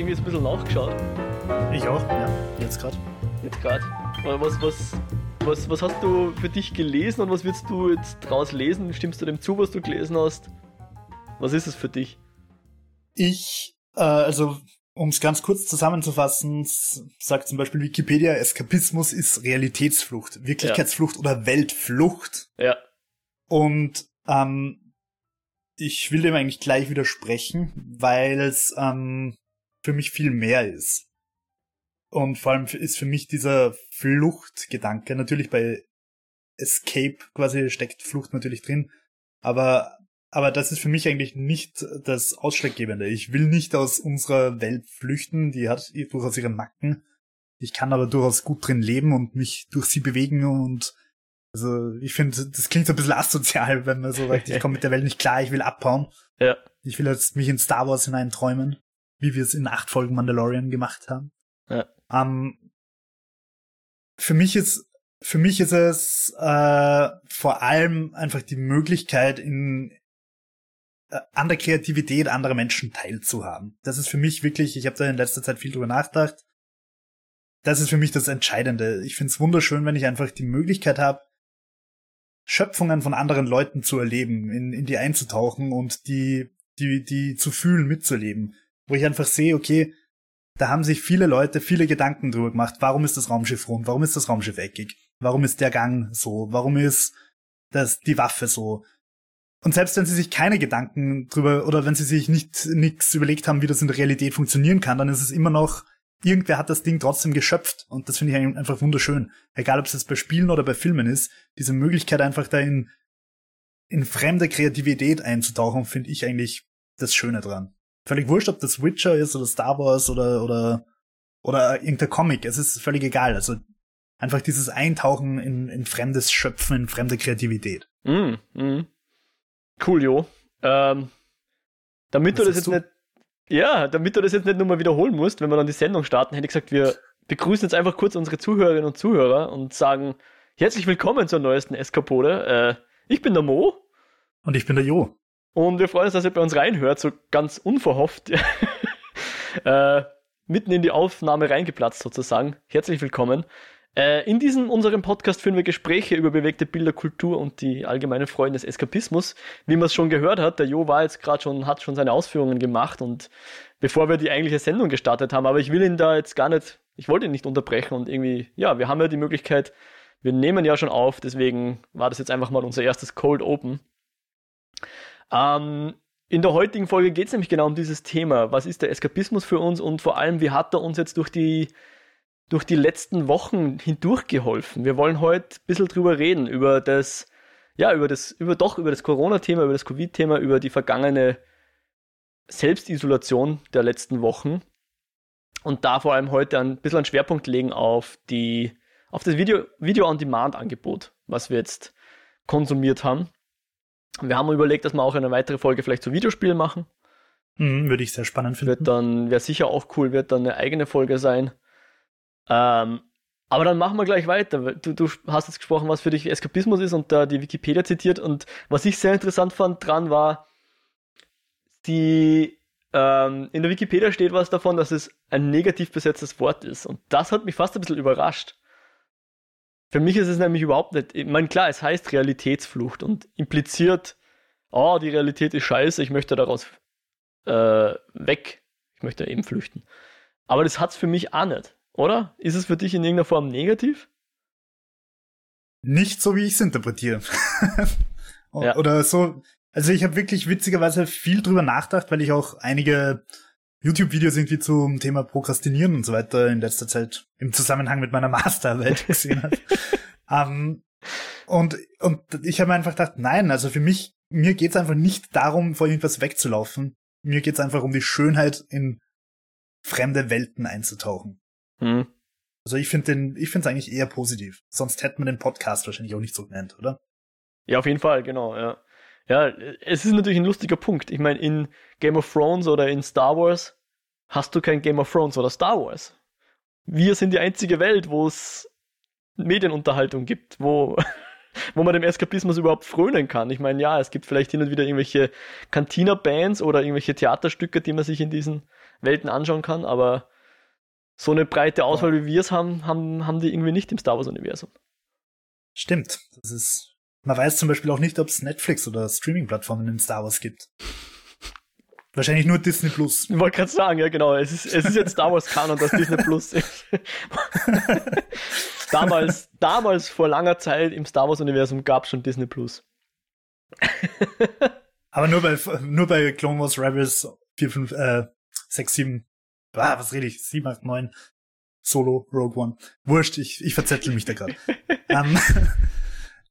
irgendwie ein bisschen nachgeschaut. Ich auch, ja, jetzt gerade. Jetzt gerade. Was, was, was, was hast du für dich gelesen und was willst du jetzt draus lesen? Stimmst du dem zu, was du gelesen hast? Was ist es für dich? Ich, äh, also um es ganz kurz zusammenzufassen, sagt zum Beispiel Wikipedia, Eskapismus ist Realitätsflucht, Wirklichkeitsflucht ja. oder Weltflucht. Ja. Und ähm, ich will dem eigentlich gleich widersprechen, weil es ähm, für mich viel mehr ist. Und vor allem ist für mich dieser Fluchtgedanke, natürlich bei Escape quasi steckt Flucht natürlich drin, aber aber das ist für mich eigentlich nicht das Ausschlaggebende. Ich will nicht aus unserer Welt flüchten, die hat durchaus ihre Macken. Ich kann aber durchaus gut drin leben und mich durch sie bewegen und also ich finde, das klingt so ein bisschen asozial, wenn man so sagt, ich komme mit der Welt nicht klar, ich will abhauen. Ja. Ich will jetzt mich in Star Wars hineinträumen, wie wir es in acht Folgen Mandalorian gemacht haben. Ja. Ähm, für mich ist für mich ist es äh, vor allem einfach die Möglichkeit, in äh, an der Kreativität anderer Menschen teilzuhaben. Das ist für mich wirklich, ich habe da in letzter Zeit viel drüber nachgedacht. Das ist für mich das Entscheidende. Ich finde es wunderschön, wenn ich einfach die Möglichkeit habe, Schöpfungen von anderen Leuten zu erleben, in, in die einzutauchen und die, die, die zu fühlen, mitzuleben. Wo ich einfach sehe, okay, da haben sich viele Leute viele Gedanken drüber gemacht. Warum ist das Raumschiff rund? Warum ist das Raumschiff eckig? Warum ist der Gang so? Warum ist das, die Waffe so? Und selbst wenn sie sich keine Gedanken drüber oder wenn sie sich nicht nichts überlegt haben, wie das in der Realität funktionieren kann, dann ist es immer noch irgendwer hat das Ding trotzdem geschöpft und das finde ich einfach wunderschön. Egal ob es jetzt bei Spielen oder bei Filmen ist, diese Möglichkeit einfach da in, in fremde Kreativität einzutauchen, finde ich eigentlich das Schöne dran. Völlig wurscht, ob das Witcher ist oder Star Wars oder oder oder irgendein Comic. Es ist völlig egal. Also einfach dieses Eintauchen in, in fremdes Schöpfen, in fremde Kreativität. Mm, mm. Cool, jo. Ähm, damit Was du das jetzt du? nicht, ja, damit du das jetzt nicht nur mal wiederholen musst, wenn wir dann die Sendung starten, hätte ich gesagt, wir begrüßen jetzt einfach kurz unsere Zuhörerinnen und Zuhörer und sagen herzlich willkommen zur neuesten Eskapode. Äh, ich bin der Mo. Und ich bin der Jo. Und wir freuen uns, dass ihr bei uns reinhört, so ganz unverhofft. äh, mitten in die Aufnahme reingeplatzt sozusagen. Herzlich willkommen. Äh, in diesem unserem Podcast führen wir Gespräche über bewegte Bilder, Kultur und die allgemeine Freuden des Eskapismus. Wie man es schon gehört hat, der Jo war jetzt gerade schon, hat schon seine Ausführungen gemacht und bevor wir die eigentliche Sendung gestartet haben, aber ich will ihn da jetzt gar nicht, ich wollte ihn nicht unterbrechen und irgendwie, ja, wir haben ja die Möglichkeit, wir nehmen ja schon auf, deswegen war das jetzt einfach mal unser erstes Cold Open. Ähm, in der heutigen Folge geht es nämlich genau um dieses Thema. Was ist der Eskapismus für uns und vor allem, wie hat er uns jetzt durch die durch die letzten Wochen hindurch geholfen. Wir wollen heute ein bisschen drüber reden, über das, ja, über das, über doch, über das Corona-Thema, über das Covid-Thema, über die vergangene Selbstisolation der letzten Wochen. Und da vor allem heute ein bisschen einen Schwerpunkt legen auf die, auf das Video, Video-on-Demand-Angebot, was wir jetzt konsumiert haben. Wir haben überlegt, dass wir auch eine weitere Folge vielleicht zu Videospielen machen. Mhm, würde ich sehr spannend finden. Wird dann, wäre sicher auch cool, wird dann eine eigene Folge sein. Ähm, aber dann machen wir gleich weiter. Du, du hast jetzt gesprochen, was für dich Eskapismus ist und da die Wikipedia zitiert. Und was ich sehr interessant fand dran war, die ähm, in der Wikipedia steht was davon, dass es ein negativ besetztes Wort ist. Und das hat mich fast ein bisschen überrascht. Für mich ist es nämlich überhaupt nicht. Ich meine, klar, es heißt Realitätsflucht und impliziert, oh, die Realität ist scheiße, ich möchte daraus äh, weg. Ich möchte eben flüchten. Aber das hat es für mich auch nicht. Oder? Ist es für dich in irgendeiner Form negativ? Nicht so, wie ich es interpretiere. ja. Oder so. Also ich habe wirklich witzigerweise viel drüber nachgedacht, weil ich auch einige YouTube-Videos irgendwie zum Thema Prokrastinieren und so weiter in letzter Zeit im Zusammenhang mit meiner Masterarbeit gesehen habe. um, und, und ich habe mir einfach gedacht, nein, also für mich, mir geht's einfach nicht darum, vor irgendwas wegzulaufen. Mir geht's einfach um die Schönheit, in fremde Welten einzutauchen. Hm. Also ich finde den, ich finde es eigentlich eher positiv. Sonst hätte man den Podcast wahrscheinlich auch nicht so genannt, oder? Ja, auf jeden Fall, genau, ja. Ja, es ist natürlich ein lustiger Punkt. Ich meine, in Game of Thrones oder in Star Wars hast du kein Game of Thrones oder Star Wars. Wir sind die einzige Welt, wo es Medienunterhaltung gibt, wo, wo man dem Eskapismus überhaupt frönen kann. Ich meine, ja, es gibt vielleicht hin und wieder irgendwelche Cantina-Bands oder irgendwelche Theaterstücke, die man sich in diesen Welten anschauen kann, aber so eine breite Auswahl, wie wir es haben, haben, haben die irgendwie nicht im Star Wars-Universum. Stimmt. Das ist. Man weiß zum Beispiel auch nicht, ob es Netflix oder Streaming-Plattformen in Star Wars gibt. Wahrscheinlich nur Disney Plus. Ich wollte gerade sagen, ja genau. Es ist, es ist jetzt Star Wars Kanon, dass Disney Plus ist. damals, damals vor langer Zeit im Star Wars Universum gab es schon Disney Plus. Aber nur bei, nur bei Clone Wars Rebels 4, 5, äh, 6, 7, ah, was rede ich, 7, 8, 9, Solo, Rogue One. Wurscht, ich, ich verzettel mich da gerade. um, ähm,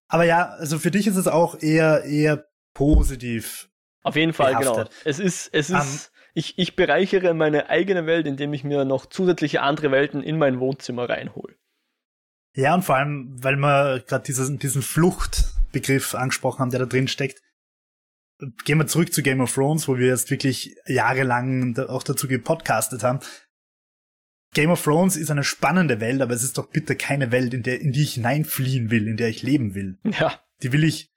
aber ja, also für dich ist es auch eher, eher positiv. Auf jeden Fall, genau. behaftet. genau. Es ist, es ist, um, ähm, ich, ich bereichere meine eigene Welt, indem ich mir noch zusätzliche andere Welten in mein Wohnzimmer reinhole. Ja, und vor allem, weil wir gerade diesen, diesen Fluchtbegriff angesprochen haben, der da drin steckt. Gehen wir zurück zu Game of Thrones, wo wir jetzt wirklich jahrelang auch dazu gepodcastet haben. Game of Thrones ist eine spannende Welt, aber es ist doch bitte keine Welt, in der, in die ich hineinfliehen will, in der ich leben will. Ja. Die will ich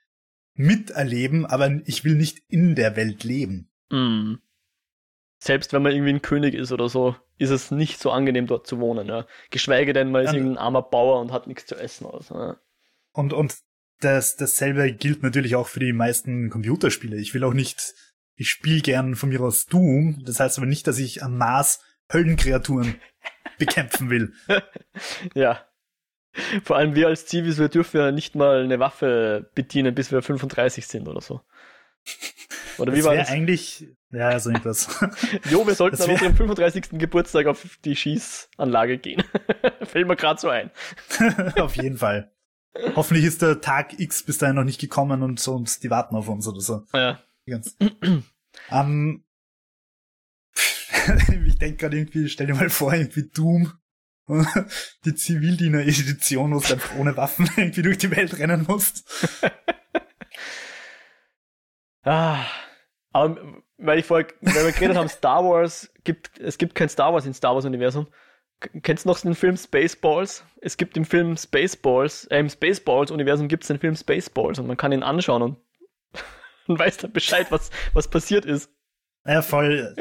miterleben, aber ich will nicht in der Welt leben. Mm. Selbst wenn man irgendwie ein König ist oder so, ist es nicht so angenehm dort zu wohnen. Ja. Geschweige denn, man ist ja. irgendein armer Bauer und hat nichts zu essen. Also, ja. Und, und das, dasselbe gilt natürlich auch für die meisten Computerspiele. Ich will auch nicht, ich spiele gern von mir aus Doom. Das heißt aber nicht, dass ich am Mars Höllenkreaturen bekämpfen will. ja. Vor allem wir als Zivis, wir dürfen ja nicht mal eine Waffe bedienen, bis wir 35 sind oder so. Oder wie das war das? eigentlich, ja, so irgendwas. jo, wir sollten an unserem 35. Geburtstag auf die Schießanlage gehen. Fällt mir gerade so ein. auf jeden Fall. Hoffentlich ist der Tag X bis dahin noch nicht gekommen und so, und die warten auf uns oder so. Ja. Ganz. Um, ich denke gerade irgendwie, stell dir mal vor, irgendwie Doom, die Zivildiener-Edition, wo du einfach ohne Waffen irgendwie durch die Welt rennen musst. ah, aber weil ich vorher, weil wir geredet haben, Star Wars, gibt, es gibt kein Star Wars in Star Wars-Universum. Kennst du noch den Film Spaceballs? Es gibt im Film Spaceballs, äh, im Spaceballs-Universum gibt es den Film Spaceballs und man kann ihn anschauen und, und weiß dann Bescheid, was, was passiert ist. Ja, voll,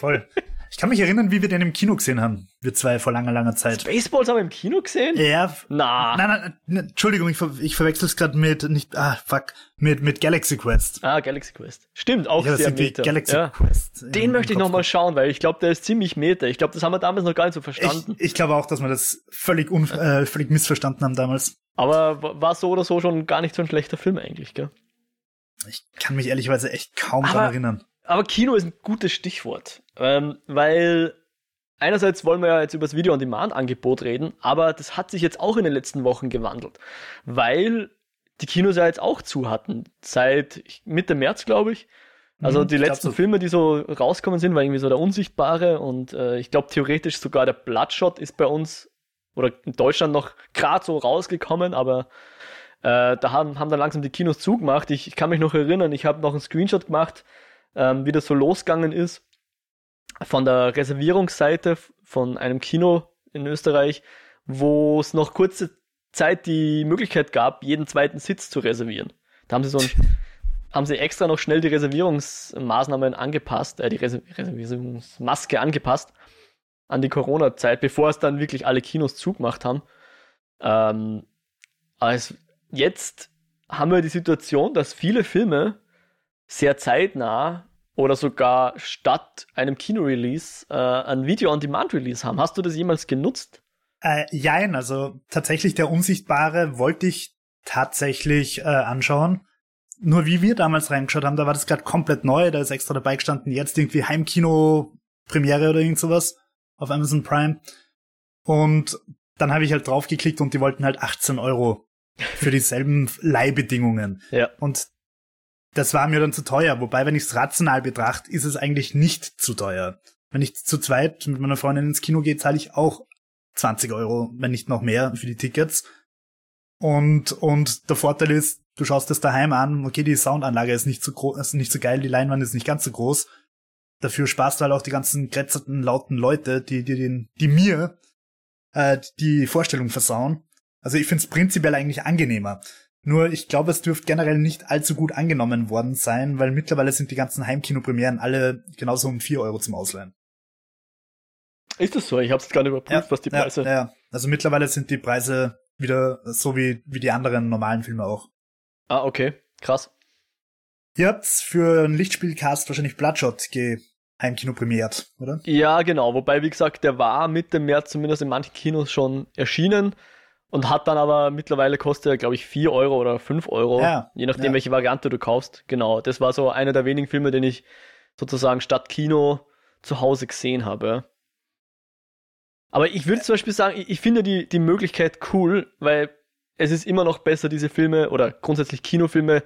voll. Ich kann mich erinnern, wie wir den im Kino gesehen haben. Wir zwei vor langer, langer Zeit. Spaceballs haben wir im Kino gesehen? Ja. Na. Nein, nein, nein Entschuldigung, ich, ver ich verwechsel es gerade mit, nicht, ah, fuck, mit, mit Galaxy Quest. Ah, Galaxy Quest. Stimmt, auch ja, sehr meta. Galaxy ja. Quest. Den möchte ich nochmal schauen, weil ich glaube, der ist ziemlich meta. Ich glaube, das haben wir damals noch gar nicht so verstanden. Ich, ich glaube auch, dass wir das völlig, un äh, völlig missverstanden haben damals. Aber war so oder so schon gar nicht so ein schlechter Film eigentlich, gell? Ich kann mich ehrlicherweise echt kaum daran erinnern. Aber Kino ist ein gutes Stichwort, ähm, weil einerseits wollen wir ja jetzt über das Video-on-Demand-Angebot reden, aber das hat sich jetzt auch in den letzten Wochen gewandelt, weil die Kinos ja jetzt auch zu hatten, seit Mitte März, glaube ich. Also mhm, die letzten so. Filme, die so rauskommen sind, war irgendwie so der Unsichtbare und äh, ich glaube theoretisch sogar der Bloodshot ist bei uns oder in Deutschland noch gerade so rausgekommen, aber äh, da haben, haben dann langsam die Kinos zugemacht. Ich, ich kann mich noch erinnern, ich habe noch einen Screenshot gemacht, ähm, wie das so losgegangen ist von der Reservierungsseite von einem Kino in Österreich, wo es noch kurze Zeit die Möglichkeit gab, jeden zweiten Sitz zu reservieren. Da haben sie so ein, haben sie extra noch schnell die Reservierungsmaßnahmen angepasst, äh, die Reser Reservierungsmaske angepasst an die Corona-Zeit, bevor es dann wirklich alle Kinos zugemacht haben. Ähm, also jetzt haben wir die Situation, dass viele Filme sehr zeitnah oder sogar statt einem Kino-Release äh, ein Video-on-Demand-Release haben. Hast du das jemals genutzt? Äh, jein, also tatsächlich der Unsichtbare wollte ich tatsächlich äh, anschauen. Nur wie wir damals reingeschaut haben, da war das gerade komplett neu, da ist extra dabei gestanden, jetzt irgendwie Heimkino-Premiere oder irgend sowas auf Amazon Prime. Und dann habe ich halt draufgeklickt und die wollten halt 18 Euro für dieselben Leihbedingungen. Ja. Und das war mir dann zu teuer. Wobei, wenn ich es rational betrachte, ist es eigentlich nicht zu teuer. Wenn ich zu zweit mit meiner Freundin ins Kino gehe, zahle ich auch 20 Euro, wenn nicht noch mehr für die Tickets. Und, und der Vorteil ist, du schaust es daheim an, okay, die Soundanlage ist nicht so groß, ist nicht so geil, die Leinwand ist nicht ganz so groß. Dafür sparst du halt auch die ganzen grätzerten, lauten Leute, die, die, die, die mir äh, die Vorstellung versauen. Also ich find's prinzipiell eigentlich angenehmer. Nur ich glaube, es dürfte generell nicht allzu gut angenommen worden sein, weil mittlerweile sind die ganzen Heimkinopremieren alle genauso um vier Euro zum Ausleihen. Ist das so? Ich habe es gar nicht überprüft, ja, was die Preise. Ja, ja, also mittlerweile sind die Preise wieder so wie, wie die anderen normalen Filme auch. Ah, okay. Krass. Ihr habt für einen Lichtspielcast wahrscheinlich Bloodshot ge Heimkino premiert, oder? Ja, genau. Wobei, wie gesagt, der war Mitte März zumindest in manchen Kinos schon erschienen und hat dann aber mittlerweile kostet er, glaube ich, 4 Euro oder 5 Euro, ja, je nachdem, ja. welche Variante du kaufst. Genau, das war so einer der wenigen Filme, den ich sozusagen statt Kino zu Hause gesehen habe. Aber ich würde zum Beispiel sagen, ich, ich finde die, die Möglichkeit cool, weil es ist immer noch besser, diese Filme oder grundsätzlich Kinofilme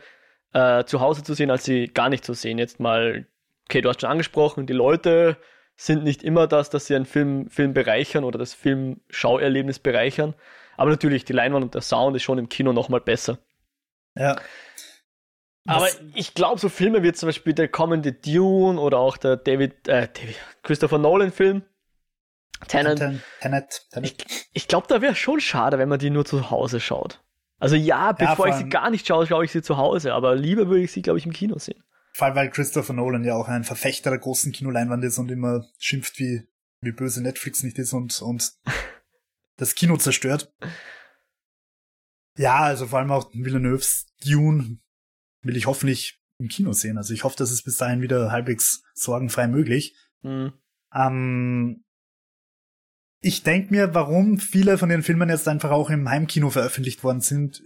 äh, zu Hause zu sehen, als sie gar nicht zu sehen. Jetzt mal, okay, du hast schon angesprochen, die Leute sind nicht immer das, dass sie einen Film, Film bereichern oder das Filmschauerlebnis bereichern. Aber natürlich, die Leinwand und der Sound ist schon im Kino nochmal besser. Ja. Aber Was? ich glaube, so Filme wie zum Beispiel der kommende Dune oder auch der David, äh, David Christopher Nolan-Film, Tenet, Tenet, Tenet. Ich, ich glaube, da wäre schon schade, wenn man die nur zu Hause schaut. Also ja, bevor ja, ich sie gar nicht schaue, schaue ich sie zu Hause, aber lieber würde ich sie, glaube ich, im Kino sehen. Vor allem, weil Christopher Nolan ja auch ein Verfechter der großen Kinoleinwand ist und immer schimpft, wie, wie böse Netflix nicht ist und, und das Kino zerstört. Ja, also vor allem auch Villeneuve's Dune will ich hoffentlich im Kino sehen. Also ich hoffe, dass es bis dahin wieder halbwegs sorgenfrei möglich. Mhm. Ähm, ich denke mir, warum viele von den Filmen jetzt einfach auch im Heimkino veröffentlicht worden sind,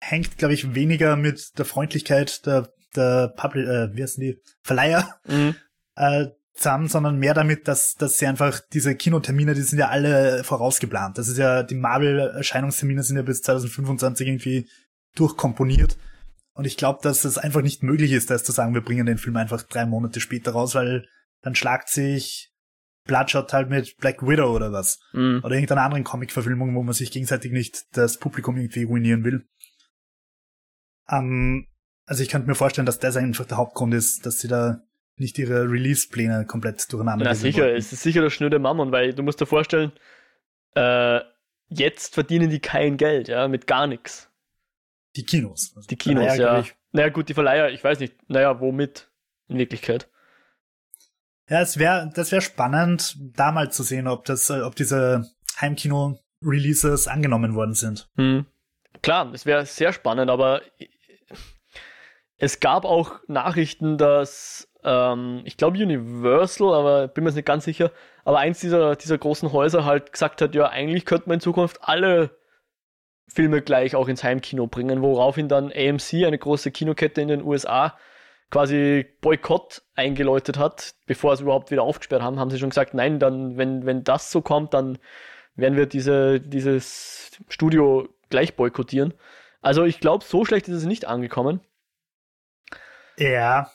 hängt, glaube ich, weniger mit der Freundlichkeit der, der Public, äh, wie heißen die, Verleiher mhm. äh, zusammen, sondern mehr damit, dass, dass sie einfach diese Kinotermine, die sind ja alle vorausgeplant. Das ist ja, die Marvel-Erscheinungstermine sind ja bis 2025 irgendwie durchkomponiert. Und ich glaube, dass es einfach nicht möglich ist, dass zu sagen, wir bringen den Film einfach drei Monate später raus, weil dann schlagt sich Bloodshot halt mit Black Widow oder was. Mhm. Oder irgendeiner anderen Comic-Verfilmung, wo man sich gegenseitig nicht das Publikum irgendwie ruinieren will. Ähm, also ich könnte mir vorstellen, dass das einfach der Hauptgrund ist, dass sie da nicht ihre Release-Pläne komplett durcheinander Na sicher, wollten. es ist sicher der schnöde Mammon, weil du musst dir vorstellen, äh, jetzt verdienen die kein Geld, ja, mit gar nichts. Die Kinos. Also die Kinos, Verleiher, ja. Naja gut, die Verleiher, ich weiß nicht, naja, womit in Wirklichkeit. Ja, es wäre, das wäre spannend, da mal zu sehen, ob das, ob diese Heimkino-Releases angenommen worden sind. Hm. Klar, es wäre sehr spannend, aber es gab auch Nachrichten, dass ähm, ich glaube Universal, aber bin mir jetzt nicht ganz sicher, aber eins dieser, dieser großen Häuser halt gesagt hat, ja, eigentlich könnte man in Zukunft alle Filme gleich auch ins Heimkino bringen, woraufhin dann AMC, eine große Kinokette in den USA, quasi Boykott eingeläutet hat, bevor sie überhaupt wieder aufgesperrt haben, haben sie schon gesagt, nein, dann, wenn, wenn das so kommt, dann werden wir diese, dieses Studio gleich boykottieren. Also ich glaube, so schlecht ist es nicht angekommen. Ja.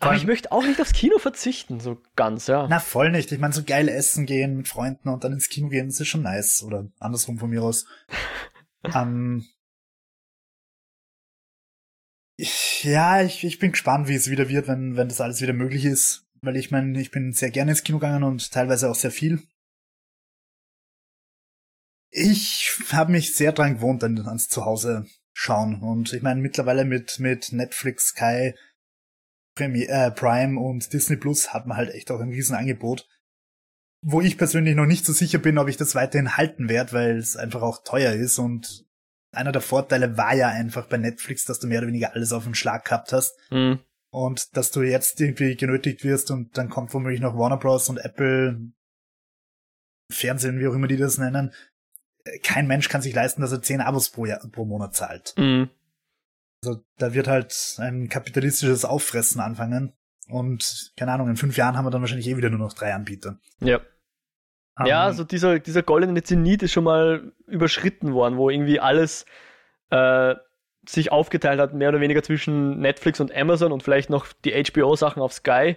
Aber ich möchte auch nicht aufs Kino verzichten, so ganz, ja. Na, voll nicht. Ich meine, so geil essen gehen mit Freunden und dann ins Kino gehen, das ist schon nice. Oder andersrum von mir aus. ähm, ja, ich, ich bin gespannt, wie es wieder wird, wenn, wenn das alles wieder möglich ist. Weil ich meine, ich bin sehr gerne ins Kino gegangen und teilweise auch sehr viel. Ich habe mich sehr dran gewohnt an, ans Zuhause schauen. Und ich meine, mittlerweile mit, mit Netflix, Sky, Premi äh, Prime und Disney Plus hat man halt echt auch ein Riesenangebot. Wo ich persönlich noch nicht so sicher bin, ob ich das weiterhin halten werde, weil es einfach auch teuer ist und einer der Vorteile war ja einfach bei Netflix, dass du mehr oder weniger alles auf den Schlag gehabt hast. Mhm. Und dass du jetzt irgendwie genötigt wirst und dann kommt womöglich noch Warner Bros. und Apple, Fernsehen, wie auch immer die das nennen. Kein Mensch kann sich leisten, dass er zehn Abos pro, Jahr, pro Monat zahlt. Mhm. Also da wird halt ein kapitalistisches Auffressen anfangen. Und keine Ahnung, in fünf Jahren haben wir dann wahrscheinlich eh wieder nur noch drei Anbieter. Ja. Um, ja, also dieser, dieser goldene Zenit ist schon mal überschritten worden, wo irgendwie alles äh, sich aufgeteilt hat, mehr oder weniger zwischen Netflix und Amazon und vielleicht noch die HBO-Sachen auf Sky.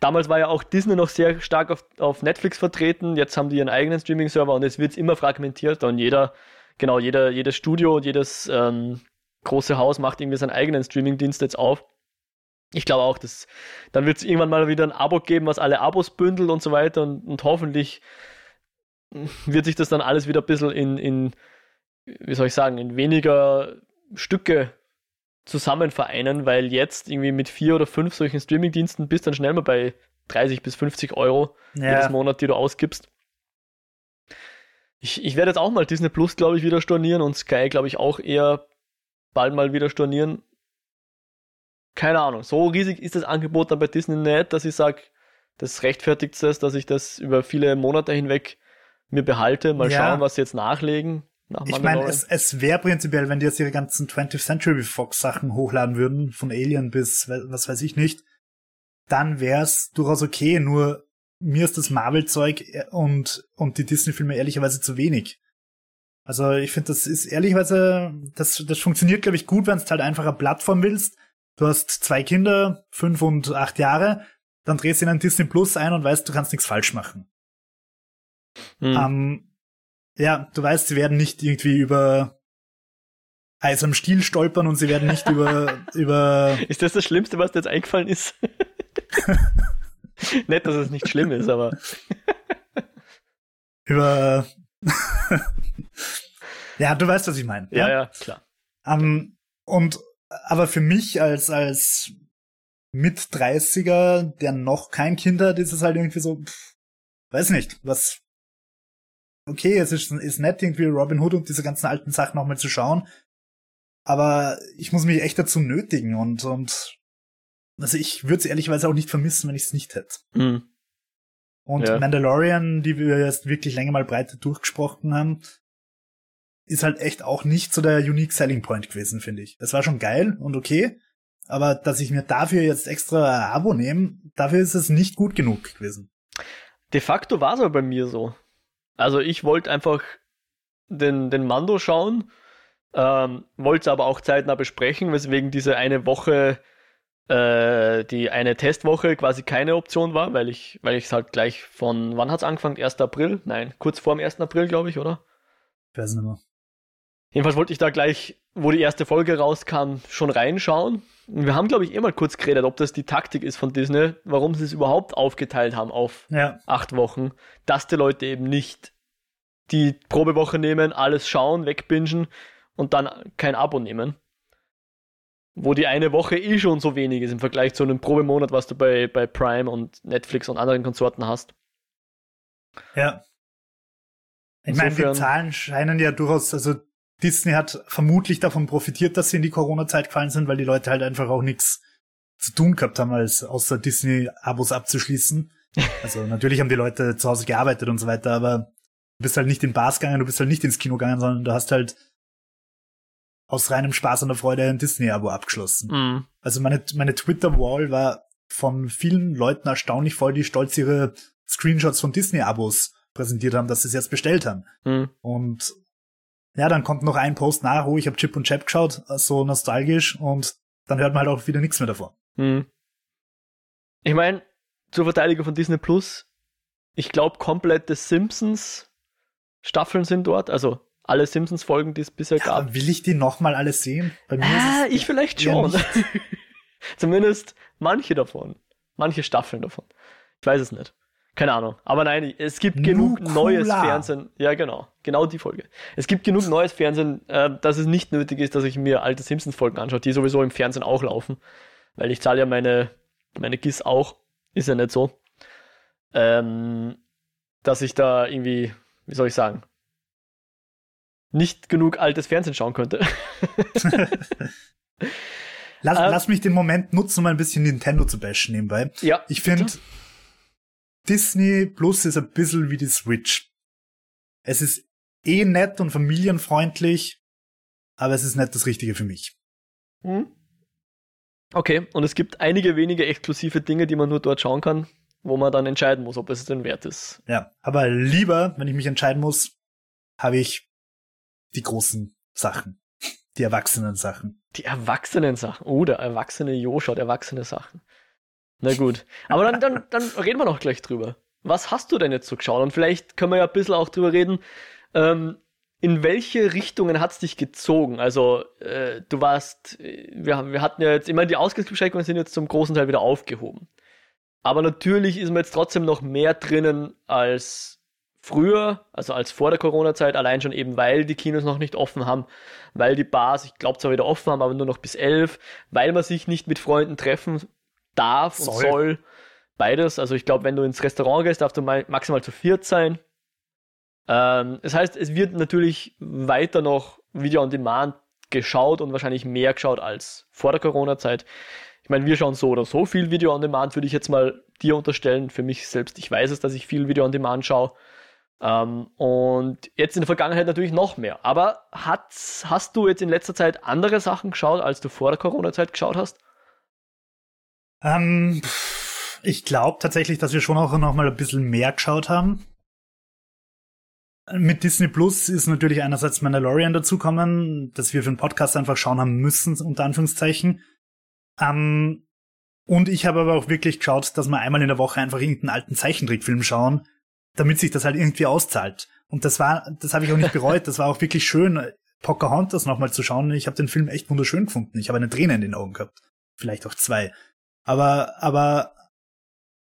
Damals war ja auch Disney noch sehr stark auf, auf Netflix vertreten, jetzt haben die ihren eigenen Streaming-Server und es wird immer fragmentierter und jeder, genau, jeder, jedes Studio und jedes ähm, große Haus macht irgendwie seinen eigenen Streaming-Dienst jetzt auf. Ich glaube auch, dass dann wird es irgendwann mal wieder ein Abo geben, was alle Abos bündelt und so weiter und, und hoffentlich wird sich das dann alles wieder ein bisschen in, in, wie soll ich sagen, in weniger Stücke zusammen vereinen, weil jetzt irgendwie mit vier oder fünf solchen Streamingdiensten bist dann schnell mal bei 30 bis 50 Euro ja. jedes Monat, die du ausgibst. Ich, ich werde jetzt auch mal Disney Plus, glaube ich, wieder stornieren und Sky, glaube ich, auch eher bald mal wieder stornieren. Keine Ahnung. So riesig ist das Angebot dann bei Disney nicht, dass ich sage, das rechtfertigt es, dass ich das über viele Monate hinweg mir behalte. Mal ja. schauen, was sie jetzt nachlegen. Nach ich meine, es, es wäre prinzipiell, wenn die jetzt ihre ganzen 20th Century Fox Sachen hochladen würden, von Alien bis was weiß ich nicht, dann wäre es durchaus okay. Nur mir ist das Marvel-Zeug äh, und, und die Disney-Filme ehrlicherweise zu wenig. Also ich finde, das ist ehrlicherweise, das, das funktioniert, glaube ich, gut, wenn du halt einfach eine Plattform willst. Du hast zwei Kinder, fünf und acht Jahre, dann drehst du in ein Disney Plus ein und weißt, du kannst nichts falsch machen. Hm. Ähm, ja, du weißt, sie werden nicht irgendwie über Eis am Stiel stolpern und sie werden nicht über, über. Ist das das Schlimmste, was dir jetzt eingefallen ist? Nicht, dass es nicht schlimm ist, aber. über. ja, du weißt, was ich meine. Ja, ja, ja klar. Um, und, aber für mich als, als mit 30er, der noch kein Kind hat, ist es halt irgendwie so, pff, weiß nicht, was, okay, es ist, ist nett, irgendwie Robin Hood und diese ganzen alten Sachen nochmal zu schauen. Aber ich muss mich echt dazu nötigen und, und also ich würde es ehrlicherweise auch nicht vermissen, wenn ich es nicht hätte. Mhm. Und ja. Mandalorian, die wir jetzt wirklich länger mal breiter durchgesprochen haben, ist halt echt auch nicht so der unique selling point gewesen, finde ich. Es war schon geil und okay, aber dass ich mir dafür jetzt extra ein Abo nehme, dafür ist es nicht gut genug gewesen. De facto war es aber bei mir so. Also ich wollte einfach den, den Mando schauen, ähm, wollte es aber auch zeitnah besprechen, weswegen diese eine Woche äh, die eine Testwoche quasi keine Option war, weil ich, weil ich es halt gleich von, wann hat es angefangen? 1. April? Nein, kurz vor dem 1. April, glaube ich, oder? Ich weiß nicht mehr. Jedenfalls wollte ich da gleich, wo die erste Folge rauskam, schon reinschauen. Wir haben, glaube ich, eh mal kurz geredet, ob das die Taktik ist von Disney, warum sie es überhaupt aufgeteilt haben auf ja. acht Wochen, dass die Leute eben nicht die Probewoche nehmen, alles schauen, wegbingen und dann kein Abo nehmen wo die eine Woche eh schon so wenig ist im Vergleich zu einem Probemonat, was du bei, bei Prime und Netflix und anderen Konsorten hast. Ja. Ich meine, die Zahlen scheinen ja durchaus, also Disney hat vermutlich davon profitiert, dass sie in die Corona-Zeit gefallen sind, weil die Leute halt einfach auch nichts zu tun gehabt haben, als außer Disney-Abos abzuschließen. Also natürlich haben die Leute zu Hause gearbeitet und so weiter, aber du bist halt nicht in Bars gegangen, du bist halt nicht ins Kino gegangen, sondern du hast halt aus reinem Spaß und der Freude ein Disney-Abo abgeschlossen. Mhm. Also meine, meine Twitter-Wall war von vielen Leuten erstaunlich voll, die stolz ihre Screenshots von Disney-Abos präsentiert haben, dass sie es jetzt bestellt haben. Mhm. Und ja, dann kommt noch ein Post nach, oh, ich habe Chip und Chap geschaut, so nostalgisch, und dann hört man halt auch wieder nichts mehr davon. Mhm. Ich meine, zur Verteidigung von Disney Plus, ich glaube, komplette Simpsons Staffeln sind dort, also alle Simpsons-Folgen, die es bisher ja, gab. Will ich die nochmal alle sehen? Bei mir ah, ich vielleicht schon. Zumindest manche davon. Manche Staffeln davon. Ich weiß es nicht. Keine Ahnung. Aber nein, es gibt genug Nukula. neues Fernsehen. Ja, genau. Genau die Folge. Es gibt genug neues Fernsehen, äh, dass es nicht nötig ist, dass ich mir alte Simpsons-Folgen anschaue, die sowieso im Fernsehen auch laufen. Weil ich zahle ja meine, meine GIS auch. Ist ja nicht so. Ähm, dass ich da irgendwie, wie soll ich sagen, nicht genug altes Fernsehen schauen könnte. lass, ähm, lass mich den Moment nutzen, um ein bisschen Nintendo zu bashen nebenbei. Ja. Ich finde, Disney Plus ist ein bisschen wie die Switch. Es ist eh nett und familienfreundlich, aber es ist nicht das Richtige für mich. Mhm. Okay, und es gibt einige wenige exklusive Dinge, die man nur dort schauen kann, wo man dann entscheiden muss, ob es denn wert ist. Ja, aber lieber, wenn ich mich entscheiden muss, habe ich die großen Sachen. Die erwachsenen Sachen. Die erwachsenen Sachen. Oh, der erwachsene Jo schaut erwachsene Sachen. Na gut. Aber dann, dann, dann reden wir noch gleich drüber. Was hast du denn jetzt so geschaut? Und vielleicht können wir ja ein bisschen auch drüber reden. Ähm, in welche Richtungen hat es dich gezogen? Also, äh, du warst, wir, wir hatten ja jetzt immer die Ausgangsbeschränkungen sind jetzt zum großen Teil wieder aufgehoben. Aber natürlich ist man jetzt trotzdem noch mehr drinnen als früher, also als vor der Corona-Zeit, allein schon eben, weil die Kinos noch nicht offen haben, weil die Bars, ich glaube zwar wieder offen haben, aber nur noch bis elf, weil man sich nicht mit Freunden treffen darf soll. und soll, beides. Also ich glaube, wenn du ins Restaurant gehst, darfst du maximal zu viert sein. Ähm, das heißt, es wird natürlich weiter noch Video on Demand geschaut und wahrscheinlich mehr geschaut als vor der Corona-Zeit. Ich meine, wir schauen so oder so viel Video on Demand, würde ich jetzt mal dir unterstellen. Für mich selbst, ich weiß es, dass ich viel Video on Demand schaue. Ähm, und jetzt in der Vergangenheit natürlich noch mehr. Aber hat, hast du jetzt in letzter Zeit andere Sachen geschaut, als du vor der Corona-Zeit geschaut hast? Ähm, ich glaube tatsächlich, dass wir schon auch noch mal ein bisschen mehr geschaut haben. Mit Disney Plus ist natürlich einerseits Mandalorian dazukommen, dass wir für den Podcast einfach schauen haben müssen, unter Anführungszeichen. Ähm, und ich habe aber auch wirklich geschaut, dass wir einmal in der Woche einfach irgendeinen alten Zeichentrickfilm schauen, damit sich das halt irgendwie auszahlt. Und das war, das habe ich auch nicht bereut. Das war auch wirklich schön, Pocahontas nochmal zu schauen. Ich habe den Film echt wunderschön gefunden. Ich habe eine Träne in den Augen gehabt. Vielleicht auch zwei. Aber, aber,